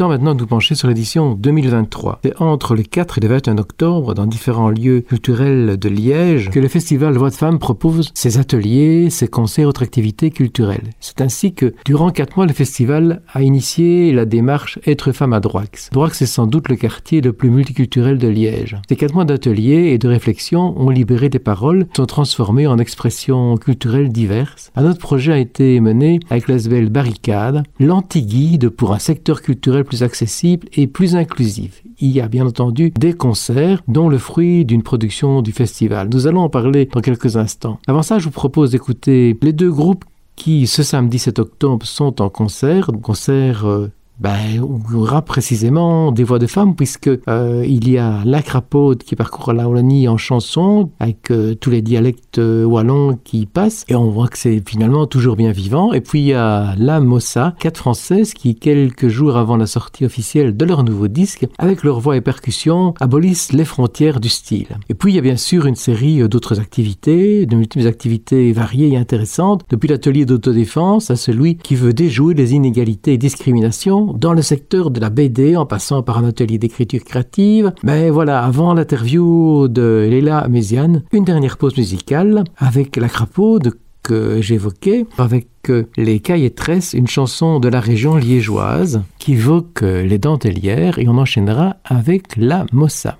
Maintenant de nous pencher sur l'édition 2023. C'est entre le 4 et le 21 octobre, dans différents lieux culturels de Liège, que le festival Voix de Femmes propose ses ateliers, ses concerts, autres activités culturelles. C'est ainsi que, durant quatre mois, le festival a initié la démarche Être femme à Droix. Droix est sans doute le quartier le plus multiculturel de Liège. Ces quatre mois d'ateliers et de réflexion ont libéré des paroles, sont transformées en expressions culturelles diverses. Un autre projet a été mené avec l'ASBL Barricade, l'anti-guide pour un secteur culturel plus accessible et plus inclusif. Il y a bien entendu des concerts, dont le fruit d'une production du festival. Nous allons en parler dans quelques instants. Avant ça, je vous propose d'écouter les deux groupes qui, ce samedi 7 octobre, sont en concert. Concert euh, ben, on aura précisément des voix de femmes puisque euh, il y a la crapaude qui parcourt la Wallonie en chanson avec euh, tous les dialectes euh, wallons qui passent et on voit que c'est finalement toujours bien vivant et puis il y a la Mossa, quatre françaises qui quelques jours avant la sortie officielle de leur nouveau disque avec leur voix et percussions abolissent les frontières du style. Et puis il y a bien sûr une série d'autres activités, de multiples activités variées et intéressantes depuis l'atelier d'autodéfense à celui qui veut déjouer les inégalités et discriminations dans le secteur de la BD en passant par un atelier d'écriture créative. Mais voilà, avant l'interview de Léla Méziane, une dernière pause musicale avec la crapaude que j'évoquais, avec les cailletresses, une chanson de la région liégeoise qui évoque les dentelières et on enchaînera avec la mossa.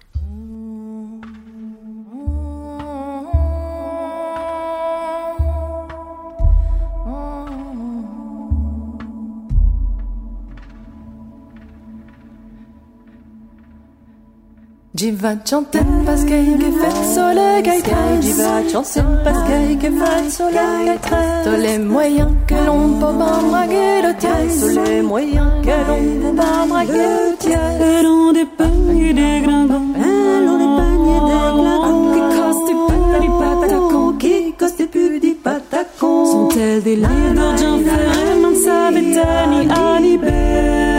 Jiva chanten parce qu'il est fait soleil gaïtren Jiva chanten parce qu'il est fait soleil gaïtren Tous les moyens que l'on peut m'embraguer le tien. Tous les moyens que l'on peut m'embraguer le tien. Elle ont des paniers des gringons Elle ont des paniers des glingons Qui cassent des petits patacons. Qui cassent des petits patacons. Sont-elles des lits d'argent ferré Man savait alibé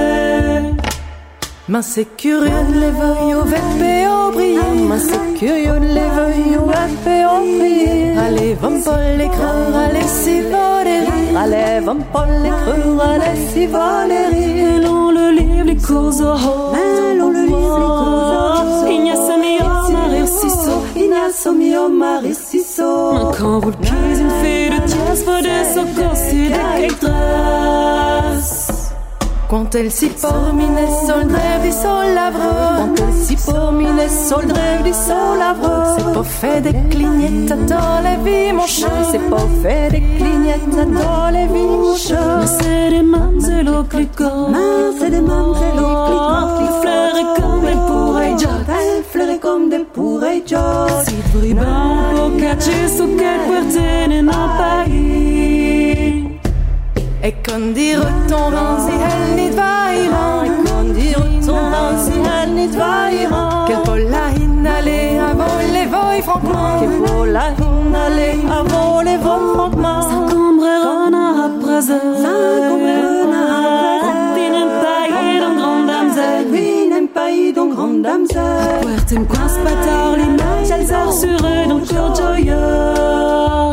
Ma c'est curieux de les veuilles au VP au briller. Ma c'est curieux de les veuilles au VP au briller. Allez, va pas les creux, allez, si va les rire Allez, va pas les creux, allez, si va les rire Elle ont le livre, les cours au haut le livre, les cours au haut Ignace, Mia, Marie Narciso, Ignacio mio mariciso. Quand vous le une fille de tiers, faut des elle si pormine sol drevi sol lavreux Quand elle si sol drevi sol pas fait des clignettes dans les vies mon chat. C'est pas fait des clignettes dans les vies mon chat. Mais c'est des mamzello cliquants. Mais c'est des mamzello cliquants Qui fleuraient comme des pourrailles Elle fleurait comme des pourrailles Si bribant pour cacher sous quel puertene non Paris E quando retomban si elle nit vairan E quando retomban si elle nit vairan Che faut la inhaler avant les voix franquement Che faut la inhaler avant les voix franquement S'encombrerona a a Vinem paï d'un grand damsel Vinem grand damsel Puertem quas l'image cœur joyeux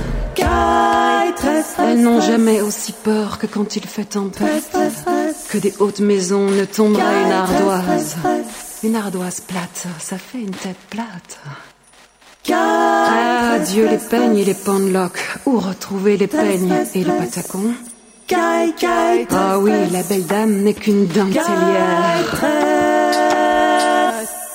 elles n'ont jamais aussi peur que quand il fait tempête, que des hautes maisons ne tomberaient une ardoise. Une ardoise plate, ça fait une tête plate. Ah, Dieu les peignes et les penloques. Où retrouver les peignes et les patacons Ah oui, la belle dame n'est qu'une dentelière.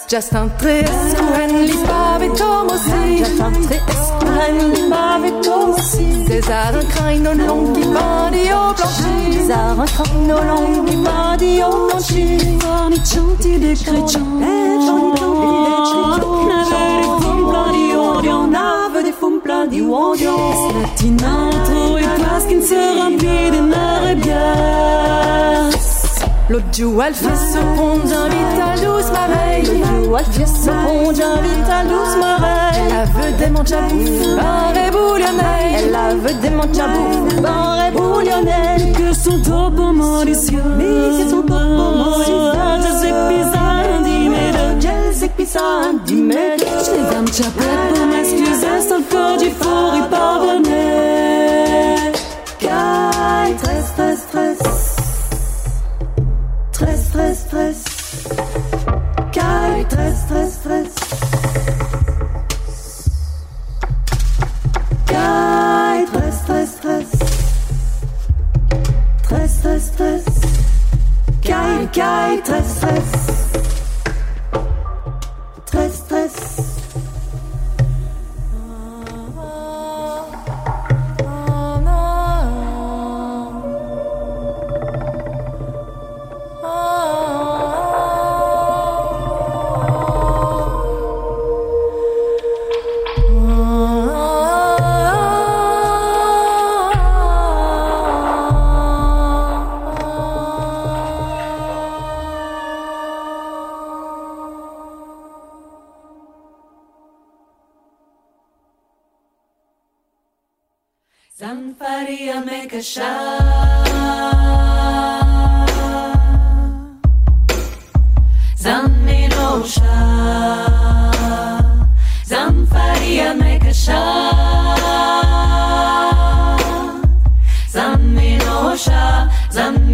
Just un tresco en li bave tomosi Just un tresco en li bave tomosi César un craino long qui bandi au plancher César un craino long qui bandi au plancher Forni chanti de chrétiens Nave des fum plein di ondion Nave des fum plein di ondion Latina trop et parce L'autre jour, elle fait ce pont, j'invite à douce mareille. L'autre jour, elle fait ce pont, j'invite à douce mareille. Elle veut des manchabouf, barre et bouillonnelle. Elle veut des manchabouf, barre et bouillonnelle. Que son topo malicieux. Mais que son topo malicieux. Je sais bizarre, dis-moi Je sais bizarre, dis-moi Je les dame chapette pour m'excuser, sans le corps du fort y parvenir. Caille, stress, stress, stress. Stress, stress. Caille, stress, stress, stress. Caille, stress, stress, stress. Stress, stress, stress. Caille, caille, stress, stress. Stress, stress. San Faria make a shah Zan Minosha Zan make a shah Zan Minosha Zan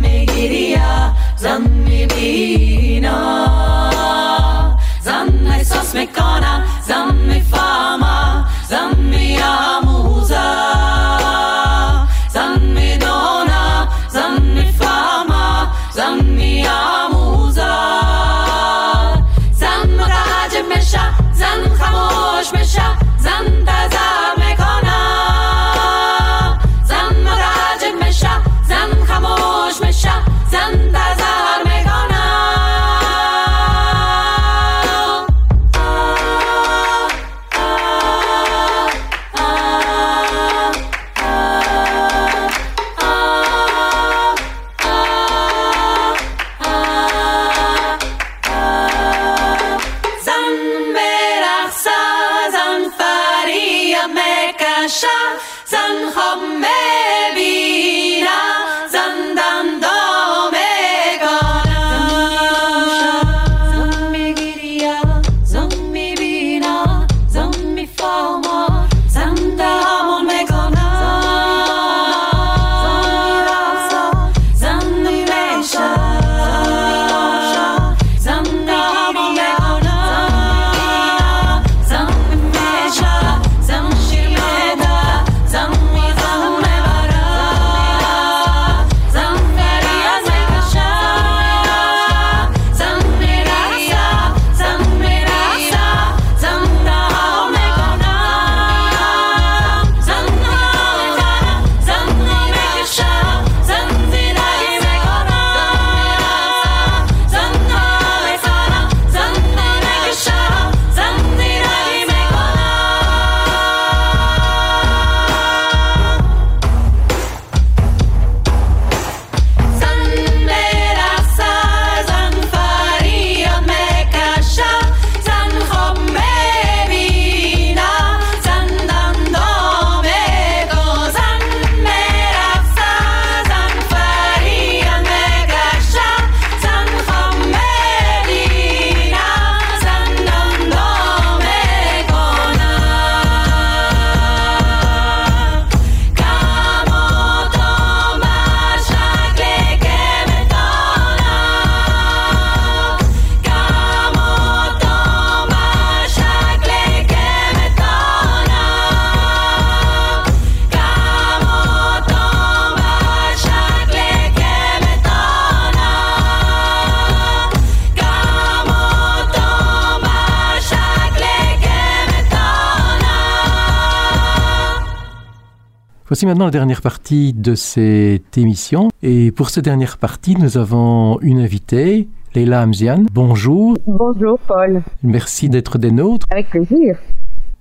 Voici maintenant la dernière partie de cette émission. Et pour cette dernière partie, nous avons une invitée, Leila Amzian. Bonjour. Bonjour Paul. Merci d'être des nôtres. Avec plaisir.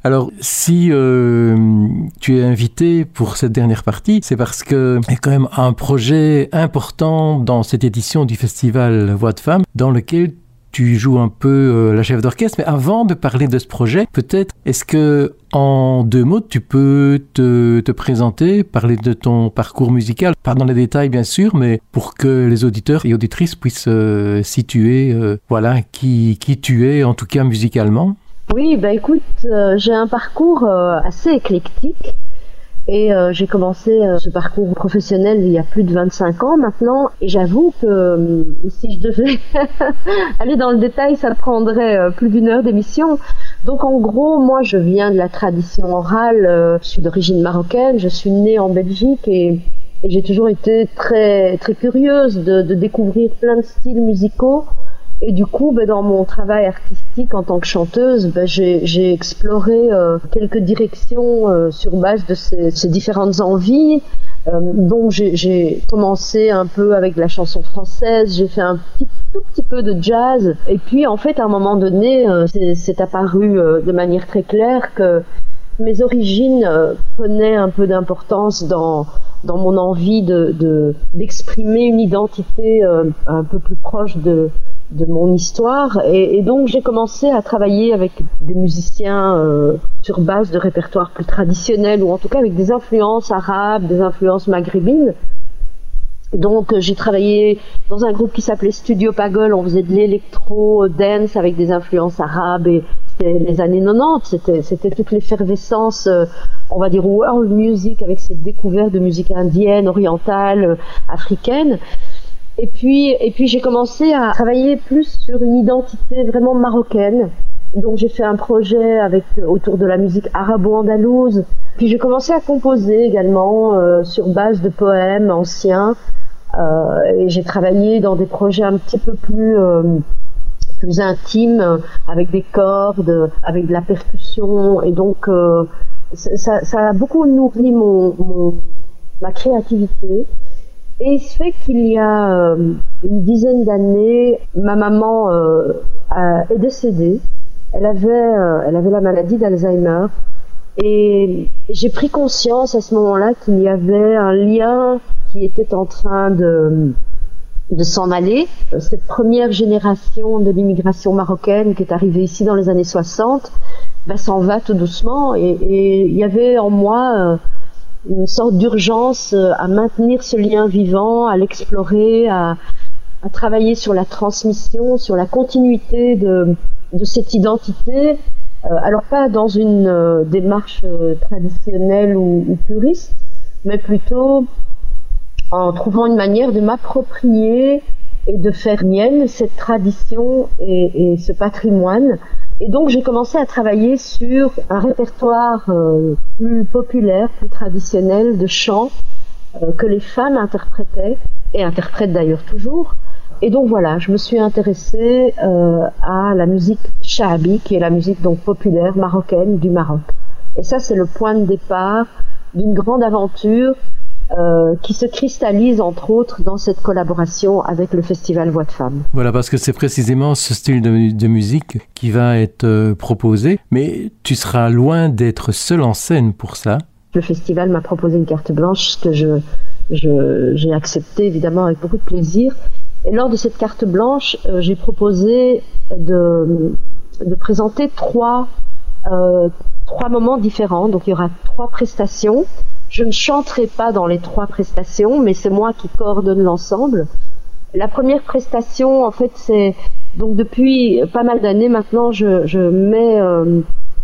Alors, si euh, tu es invité pour cette dernière partie, c'est parce que il y a quand même un projet important dans cette édition du festival Voix de Femmes, dans lequel tu joues un peu euh, la chef d'orchestre. Mais avant de parler de ce projet, peut-être, est-ce que en deux mots, tu peux te, te, présenter, parler de ton parcours musical, pas dans les détails bien sûr, mais pour que les auditeurs et auditrices puissent euh, situer, euh, voilà, qui, qui tu es, en tout cas musicalement. Oui, bah écoute, euh, j'ai un parcours assez éclectique et euh, j'ai commencé ce parcours professionnel il y a plus de 25 ans maintenant et j'avoue que si je devais *laughs* aller dans le détail, ça prendrait plus d'une heure d'émission. Donc en gros, moi je viens de la tradition orale, je suis d'origine marocaine, je suis née en Belgique et, j'ai toujours été très très curieuse de découvrir plein de styles musicaux. Et du coup, ben, dans mon travail artistique en tant que chanteuse, ben, j'ai exploré euh, quelques directions euh, sur base de ces, ces différentes envies. Euh, donc j'ai commencé un peu avec la chanson française, j'ai fait un petit, tout petit peu de jazz. Et puis en fait, à un moment donné, euh, c'est apparu euh, de manière très claire que mes origines prenaient un peu d'importance dans dans mon envie de d'exprimer une identité un peu plus proche de de mon histoire et, donc j'ai commencé à travailler avec des musiciens euh, sur base de répertoires plus traditionnels ou en tout cas avec des influences arabes, des influences maghrébines. Donc j'ai travaillé dans un groupe qui s'appelait Studio Pagol, on faisait de l'électro dance avec des influences arabes et c'était les années 90, c'était c'était toute l'effervescence euh, on va dire world music avec cette découverte de musique indienne, orientale, africaine. Et puis, et puis j'ai commencé à travailler plus sur une identité vraiment marocaine. Donc j'ai fait un projet avec autour de la musique arabo-andalouse. Puis j'ai commencé à composer également euh, sur base de poèmes anciens. Euh, et j'ai travaillé dans des projets un petit peu plus euh, plus intimes, avec des cordes, avec de la percussion. Et donc euh, ça, ça, a beaucoup nourri mon, mon ma créativité. Et il se fait qu'il y a euh, une dizaine d'années, ma maman euh, est décédée. Elle avait, euh, elle avait la maladie d'Alzheimer. Et j'ai pris conscience à ce moment-là qu'il y avait un lien qui était en train de, de s'en aller. Cette première génération de l'immigration marocaine qui est arrivée ici dans les années 60, ben, s'en va tout doucement. Et, il y avait en moi une sorte d'urgence euh, à maintenir ce lien vivant, à l'explorer, à, à, travailler sur la transmission, sur la continuité de, de cette identité. Euh, alors pas dans une euh, démarche traditionnelle ou, ou, puriste, mais plutôt en trouvant une manière de m'approprier et de faire mienne cette tradition et, et ce patrimoine et donc j'ai commencé à travailler sur un répertoire euh, plus populaire, plus traditionnel de chants euh, que les femmes interprétaient et interprètent d'ailleurs toujours. Et donc voilà, je me suis intéressée euh, à la musique shahabi, qui est la musique donc populaire marocaine du Maroc. Et ça, c'est le point de départ d'une grande aventure euh, qui se cristallise entre autres dans cette collaboration avec le festival Voix de Femmes. Voilà, parce que c'est précisément ce style de, de, musique qui va être euh, proposé, mais tu seras loin d'être seul en scène pour ça. Le festival m'a proposé une carte blanche que je, je, j'ai accepté évidemment avec beaucoup de plaisir. Et lors de cette carte blanche, euh, j'ai proposé de, de présenter trois, euh, trois moments différents. Donc il y aura trois prestations je ne chanterai pas dans les trois prestations, mais c'est moi qui coordonne l'ensemble. La première prestation, en fait, c'est donc depuis pas mal d'années maintenant, je, je mets euh,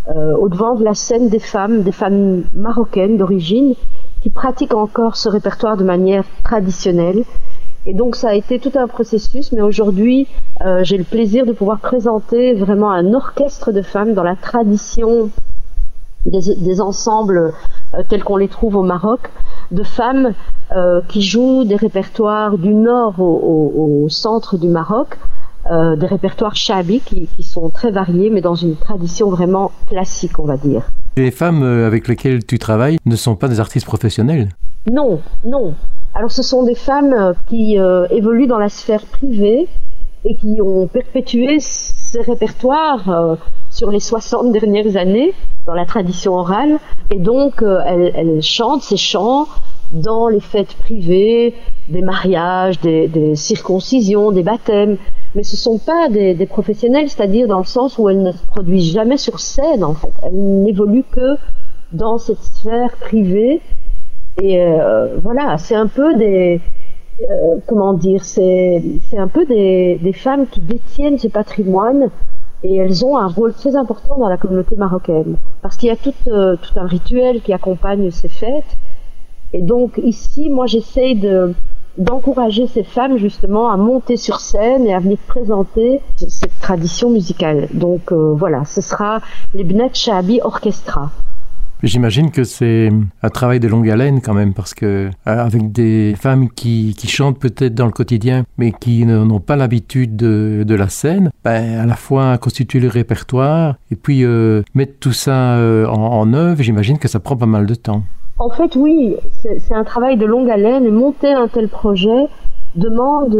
euh, au devant de la scène des femmes, des femmes marocaines d'origine, qui pratiquent encore ce répertoire de manière traditionnelle. Et donc ça a été tout un processus, mais aujourd'hui euh, j'ai le plaisir de pouvoir présenter vraiment un orchestre de femmes dans la tradition des, des ensembles tels qu'on les trouve au Maroc, de femmes euh, qui jouent des répertoires du nord au, au, au centre du Maroc, euh, des répertoires shabi qui, qui sont très variés, mais dans une tradition vraiment classique, on va dire. Les femmes euh, avec lesquelles tu travailles ne sont pas des artistes professionnels? Non, non. Alors ce sont des femmes euh, qui euh, évoluent dans la sphère privée et qui ont perpétué ces répertoires euh, sur les 60 dernières années dans la tradition orale. Et donc euh, elles, elles chantent ces chants dans les fêtes privées, des mariages, des, circoncisions, des baptêmes. Mais ce sont pas des, des professionnels, c'est-à-dire dans le sens où elles ne se produisent jamais sur scène en fait. Elles n'évoluent que dans cette sphère privée et euh, voilà, c'est un peu des euh, comment dire, c'est un peu des, des femmes qui détiennent ce patrimoine et elles ont un rôle très important dans la communauté marocaine parce qu'il y a tout euh, tout un rituel qui accompagne ces fêtes et donc ici, moi, j'essaye de d'encourager ces femmes justement à monter sur scène et à venir présenter cette tradition musicale. Donc euh, voilà, ce sera les Bnet Shabi Orchestra. J'imagine que c'est un travail de longue haleine quand même, parce que euh, avec des femmes qui, chantent peut-être dans le quotidien, mais qui n'ont pas l'habitude de, la scène, ben, à la fois constituer le répertoire et puis euh, mettre tout ça euh, en, œuvre, j'imagine que ça prend pas mal de temps. En fait, oui, c'est un travail de longue haleine monter un tel projet demande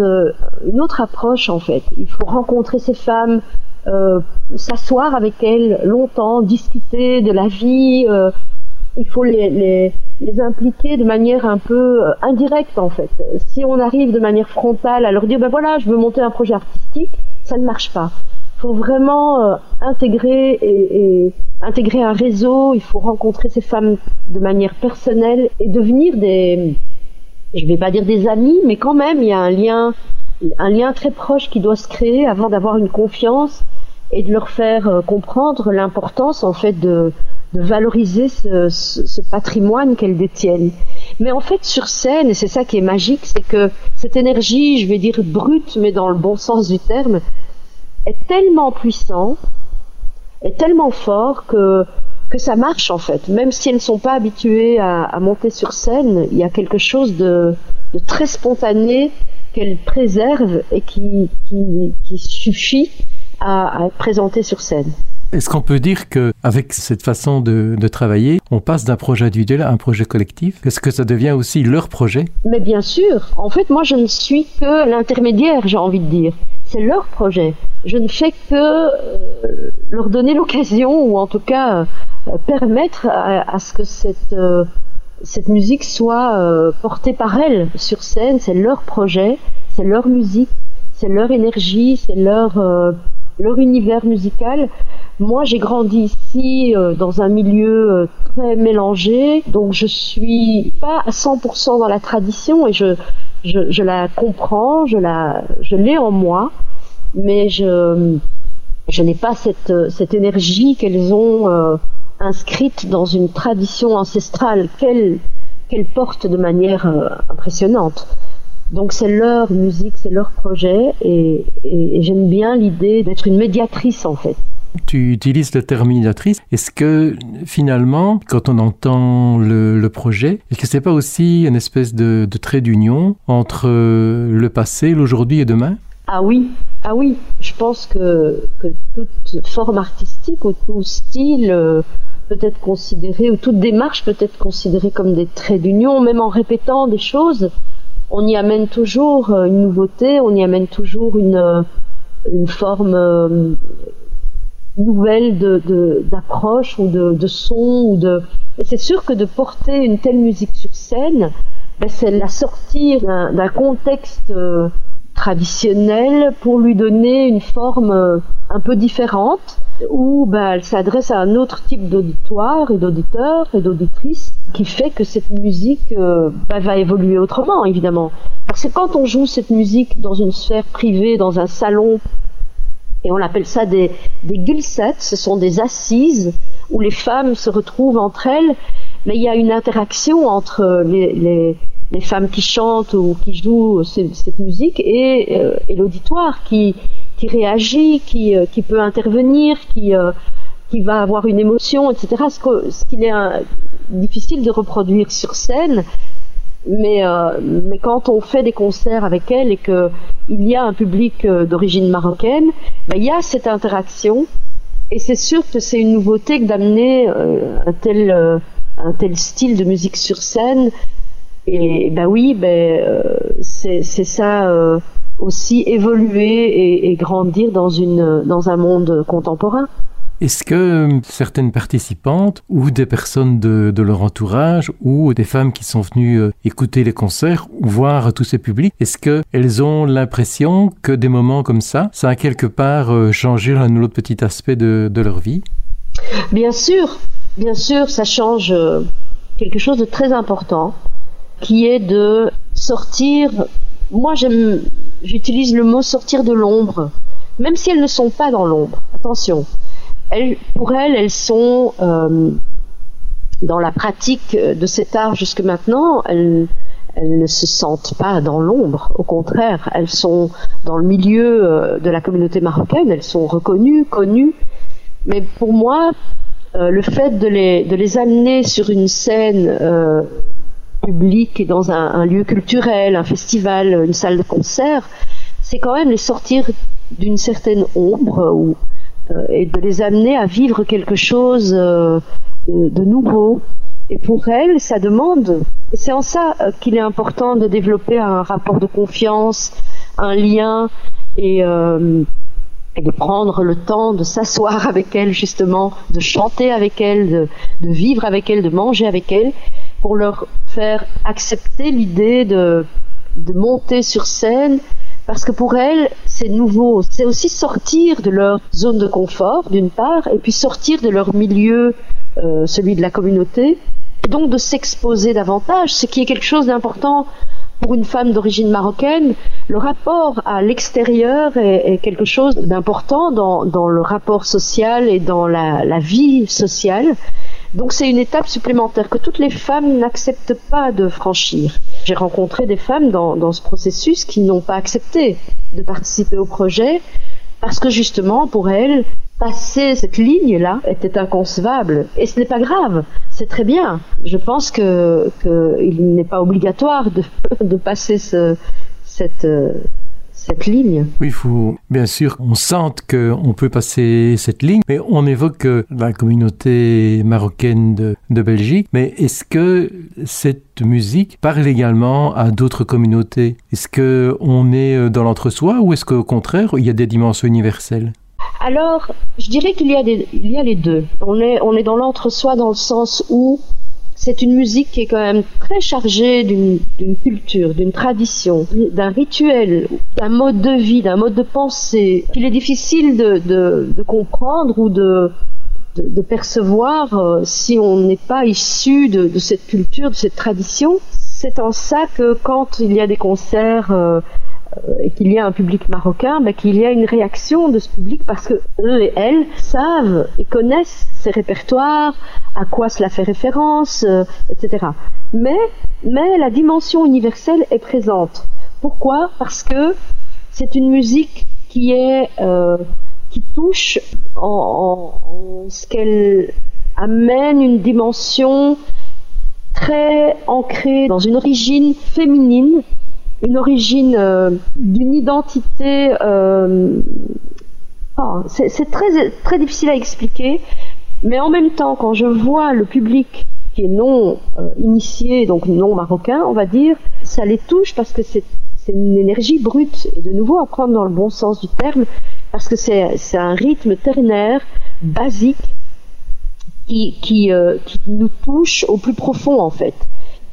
une autre approche en fait. Il faut rencontrer ces femmes, euh, s'asseoir avec elles longtemps, discuter de la vie. euh, il faut les, impliquer de manière un peu euh, indirecte en fait. Si on arrive de manière frontale à leur dire ben voilà, je veux monter un projet artistique, ça ne marche pas. Il faut vraiment intégrer et, intégrer un réseau. Il faut rencontrer ces femmes de manière personnelle et devenir des, je vais pas dire des amis, mais quand même il y a un lien, un lien très proche qui doit se créer avant d'avoir une confiance et de leur faire euh, comprendre l'importance en fait de, valoriser ce, patrimoine qu'elles détiennent. Mais en fait sur scène, et c'est ça qui est magique, c'est que cette énergie, je vais dire brute, mais dans le bon sens du terme, est tellement puissant, est tellement fort que que ça marche en fait. Même si elles ne sont pas habituées à, monter sur scène, il y a quelque chose de, très spontané qu'elles préservent et qui suffit à, à être présenté sur scène. Est-ce qu'on peut dire que avec cette façon de, de travailler, on passe d'un projet individuel à un projet collectif? Est-ce que ça devient aussi leur projet? Mais bien sûr, en fait, moi je ne suis que l'intermédiaire, j'ai envie de dire. C'est leur projet. Je ne fais que euh, leur donner l'occasion, ou en tout cas euh, permettre à, à, ce que cette, euh, cette musique soit portée par elles sur scène. C'est leur projet, c'est leur musique, c'est leur énergie, c'est leur, leur univers musical. Moi, j'ai grandi ici euh, dans un milieu euh, très mélangé, donc je suis pas à 100% dans la tradition et je, je, je la comprends, je la, je l'ai en moi, mais je, je n'ai pas cette, cette énergie qu'elles ont euh, inscrite dans une tradition ancestrale qu'elles qu'elles portent de manière euh, impressionnante. Donc c'est leur musique, c'est leur projet et, et, et j'aime bien l'idée d'être une médiatrice en fait. Tu utilises le terme médiatrice. Est-ce que finalement, quand on entend le, le projet, est-ce que c'est pas aussi une espèce de, de trait d'union entre euh, le passé, l'aujourd'hui et demain? Ah oui, ah oui. Je pense que, que toute forme artistique ou tout style euh, peut être considéré, ou toute démarche peut être considérée comme des traits d'union, même en répétant des choses. On y amène toujours euh, une nouveauté, on y amène toujours une, euh, forme euh, nouvelle d'approche ou de, son. Ou de... Et c'est sûr que de porter une telle musique sur scène, ben, c'est la sortir d'un contexte euh, traditionnel pour lui donner une forme euh, un peu différente où ben, elle s'adresse à un autre type d'auditoire et d'auditeurs et d'auditrices qui fait que cette musique euh, ben, va évoluer autrement évidemment. Parce que quand on joue cette musique dans une sphère privée, dans un salon, et on appelle ça des, des ce sont des assises où les femmes se retrouvent entre elles, mais il y a une interaction entre les, les, les femmes qui chantent ou qui jouent cette, musique et, euh, l'auditoire qui, réagit, qui, euh, peut intervenir, qui, euh, qui va avoir une émotion, etc. Ce, qu'il est difficile de reproduire sur scène. Mais, quand on fait des concerts avec elle et que il y a un public d'origine marocaine, ben, il y a cette interaction. Et c'est sûr que c'est une nouveauté que d'amener un tel style de musique sur scène. Et ben oui, ben, euh, c'est ça euh, aussi évoluer et, et grandir dans, une, dans un monde contemporain. Est-ce que euh, certaines participantes ou des personnes de, de leur entourage ou des femmes qui sont venues écouter les concerts ou voir tous ces publics, est-ce qu'elles ont l'impression que des moments comme ça, ça a quelque part changé l'un ou l'autre petit aspect de, de leur vie? Bien sûr, bien sûr, ça change quelque chose de très important, qui est de sortir. Moi, j'aime, j'utilise le mot sortir de l'ombre, même si elles ne sont pas dans l'ombre. Attention, pour elles, elles sont euh, dans la pratique de cet art jusque maintenant. Elles, ne se sentent pas dans l'ombre, au contraire, elles sont dans le milieu euh, de la communauté marocaine, elles sont reconnues, connues. Mais pour moi, euh, le fait de les, amener sur une scène publique et dans un, lieu culturel, un festival, une salle de concert, c'est quand même les sortir d'une certaine ombre euh, et de les amener à vivre quelque chose euh, de, de nouveau. Et pour elles, ça demande, et c'est en ça euh, qu'il est important de développer un rapport de confiance, un lien et, euh, de prendre le temps de s'asseoir *laughs* avec elles justement, de chanter avec elles, de vivre avec elles, de manger avec elles, pour leur faire accepter l'idée de, monter sur scène parce que pour elles, c'est nouveau. C'est aussi sortir de leur zone de confort, d'une part, et puis sortir de leur milieu, euh, celui de la communauté, et donc de s'exposer davantage, ce qui est quelque chose d'important pour une femme d'origine marocaine. Le rapport à l'extérieur est, quelque chose d'important dans, le rapport social et dans la vie sociale. Donc c'est une étape supplémentaire que toutes les femmes n'acceptent pas de franchir. J'ai rencontré des femmes dans, dans ce processus qui n'ont pas accepté de participer au projet parce que justement pour elles, passer cette ligne-là était inconcevable. Et ce n'est pas grave, c'est très bien. Je pense que qu'il n'est pas obligatoire de, *laughs* de passer ce, cette, cette ligne. Oui, il faut bien sûr qu'on sente qu'on peut passer cette ligne, mais on évoque la communauté marocaine de, de Belgique, mais est-ce que cette musique parle également à d'autres communautés? Est-ce qu'on est dans l'entre-soi ou est-ce qu'au contraire, il y a des dimensions universelles? Alors, je dirais qu'il y, a des, il y a les deux. On est, on est dans l'entre-soi dans le sens où c'est une musique qui est quand même très chargée d'une culture, d'une tradition, d'un rituel, d'un mode de vie, d'un mode de pensée qu'il est difficile de, comprendre ou de, percevoir euh, si on n'est pas issu de, de cette culture, de cette tradition. C'est en ça que quand il y a des concerts euh, et qu'il y a un public marocain, ben, qu'il y a une réaction de ce public parce que eux et elles savent et connaissent ces répertoires, à quoi cela fait référence, euh, etc. Mais, mais la dimension universelle est présente. Pourquoi? Parce que c'est une musique qui est euh, qui touche en ce qu'elle amène une dimension très ancrée dans une origine féminine une origine euh, d'une identité. Euh, oh, c'est très, très difficile à expliquer, mais en même temps, quand je vois le public qui est non euh, initié, donc non marocain, on va dire, ça les touche parce que c'est une énergie brute, et de nouveau à prendre dans le bon sens du terme, parce que c'est un rythme ternaire, basique, qui, qui, euh, qui, nous touche au plus profond en fait.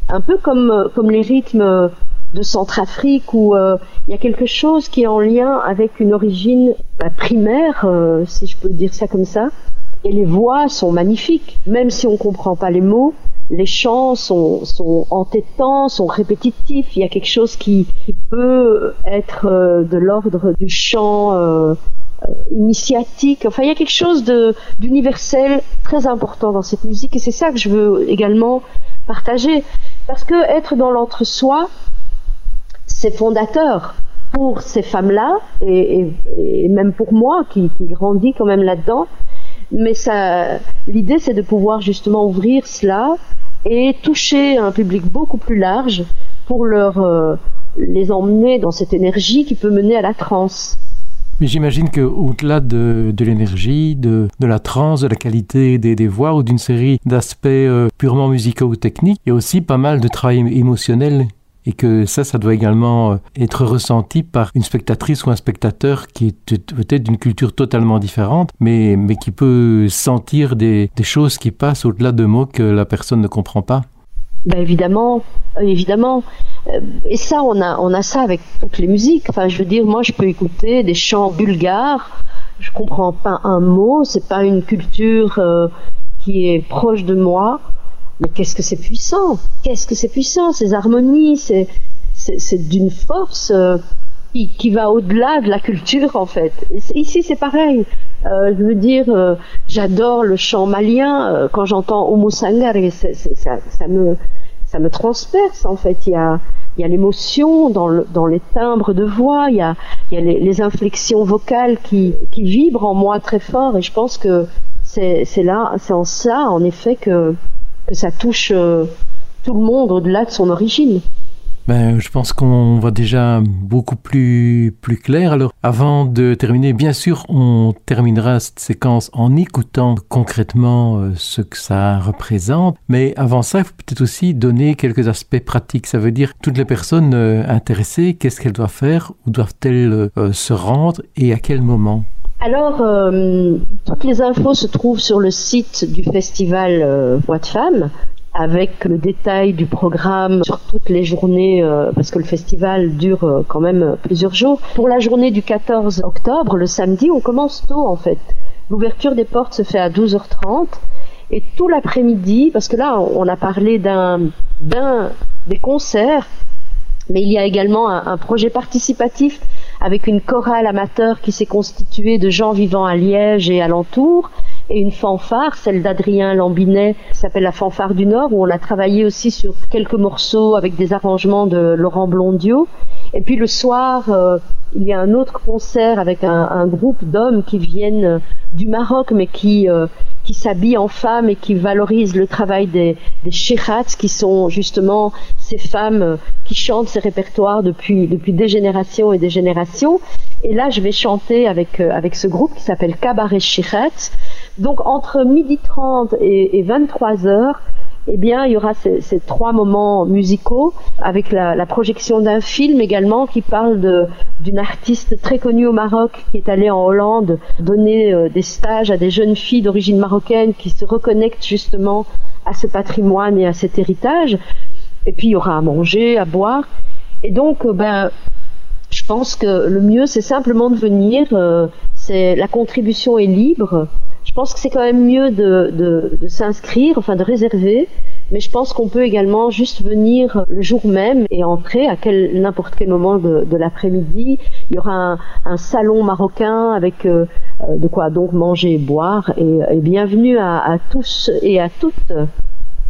Un peu comme, comme les rythmes de Centrafrique où euh, il y a quelque chose qui est en lien avec une origine bah, primaire, euh, si je peux dire ça comme ça. Et les voix sont magnifiques, même si on ne comprend pas les mots. Les chants sont, sont entêtants, sont répétitifs. Il y a quelque chose qui, qui peut être euh, de l'ordre du chant initiatique. Enfin, il y a quelque chose d'universel très important dans cette musique et c'est ça que je veux également partager. Parce que être dans l'entre-soi, c'est fondateur pour ces femmes-là et, même pour moi qui, grandis quand même là-dedans. Mais ça, l'idée c'est de pouvoir justement ouvrir cela et toucher un public beaucoup plus large pour leur euh, les emmener dans cette énergie qui peut mener à la transe. Mais j'imagine qu'au-delà de, l'énergie, de, la trance, de la qualité des, des voix ou d'une série d'aspects euh, purement musicaux ou techniques, il y a aussi pas mal de travail émotionnel et que ça, ça doit également euh, être ressenti par une spectatrice ou un spectateur qui est peut-être d'une culture totalement différente, mais, mais qui peut sentir des, choses qui passent au-delà de mots que la personne ne comprend pas. Ben évidemment, évidemment. Euh, Et ça, on a, on a ça avec toutes les musiques. Enfin, je veux dire, moi, je peux écouter des chants bulgares. Je comprends pas un mot. C'est pas une culture euh, qui est proche de moi. Mais qu'est-ce que c'est puissant? Qu'est-ce que c'est puissant Ces harmonies, c'est, c'est, d'une force euh, qui, qui va au-delà de la culture, en fait. Ici, c'est pareil. Euh, je veux dire, euh, j'adore le chant malien. euh, quand j'entends Homo Sangare, ça, ça me ça me transperce en fait. Il y a, il y a l'émotion dans, le, dans les timbres de voix, il y a, il y a les, les inflexions vocales qui, qui vibrent en moi très fort et je pense que c'est c'est là, c'est en ça en effet que, que ça touche euh, tout le monde au-delà de son origine. Ben, je pense qu'on va déjà beaucoup plus, plus clair. Alors, avant de terminer, bien sûr, on terminera cette séquence en écoutant concrètement euh, ce que ça représente. Mais avant ça, il faut peut-être aussi donner quelques aspects pratiques. Ça veut dire toutes les personnes euh, intéressées, qu'est-ce qu'elles doivent faire, où doivent-elles se rendre et à quel moment? Alors, euh, toutes les infos se trouvent sur le site du festival euh, Voix de Femmes, avec le détail du programme sur toutes les journées, euh, parce que le festival dure euh, quand même plusieurs jours. Pour la journée du 14 octobre, le samedi, on commence tôt en fait. L'ouverture des portes se fait à 12h30 et tout l'après-midi, parce que là, on a parlé d'un des concerts, mais il y a également un projet participatif avec une chorale amateur qui s'est constituée de gens vivant à Liège et alentour, et une fanfare, celle d'Adrien Lambinet, qui s'appelle la fanfare du Nord, où on a travaillé aussi sur quelques morceaux avec des arrangements de Laurent Blondiot. Et puis le soir, euh, il y a un autre concert avec un, groupe d'hommes qui viennent du Maroc, mais qui euh, qui s'habillent en femmes et qui valorisent le travail des, des shirats, qui sont justement ces femmes euh, qui chantent ces répertoires depuis, depuis des générations et des générations. Et là, je vais chanter avec, euh, avec ce groupe qui s'appelle Cabaret Shirat. Donc, entre midi 30 et, et 23 heures, eh bien, il y aura ces, trois moments musicaux avec la, projection d'un film également qui parle d'une artiste très connue au Maroc qui est allée en Hollande donner euh, des stages à des jeunes filles d'origine marocaine qui se reconnectent justement à ce patrimoine et à cet héritage. Et puis, il y aura à manger, à boire. Et donc, euh, ben, je pense que le mieux, c'est simplement de venir. euh, c'est la contribution est libre. Je pense que c'est quand même mieux de, de, de s'inscrire, enfin de réserver. Mais je pense qu'on peut également juste venir le jour même et entrer à quel n'importe quel moment de, de l'après-midi. Il y aura un, un salon marocain avec euh, euh, de quoi donc manger et boire. Et, et bienvenue à, à tous et à toutes.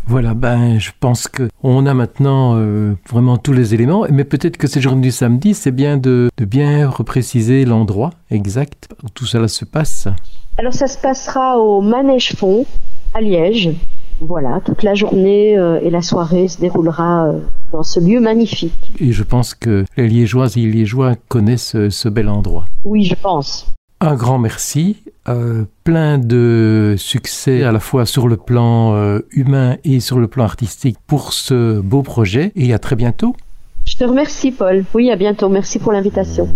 Voilà, ben, je pense que on a maintenant euh, vraiment tous les éléments, mais peut-être que cette journée du samedi, c'est bien de, de bien repréciser l'endroit exact où tout cela se passe. Alors ça se passera au Manège Fond à Liège. Voilà, toute la journée euh, et la soirée se déroulera euh, dans ce lieu magnifique. Et je pense que les Liégeoises et les Liégeois connaissent ce, ce bel endroit. Oui, je pense. Un grand merci, euh, plein de succès à la fois sur le plan euh, humain et sur le plan artistique pour ce beau projet et à très bientôt. Je te remercie Paul. Oui, à bientôt. Merci pour l'invitation.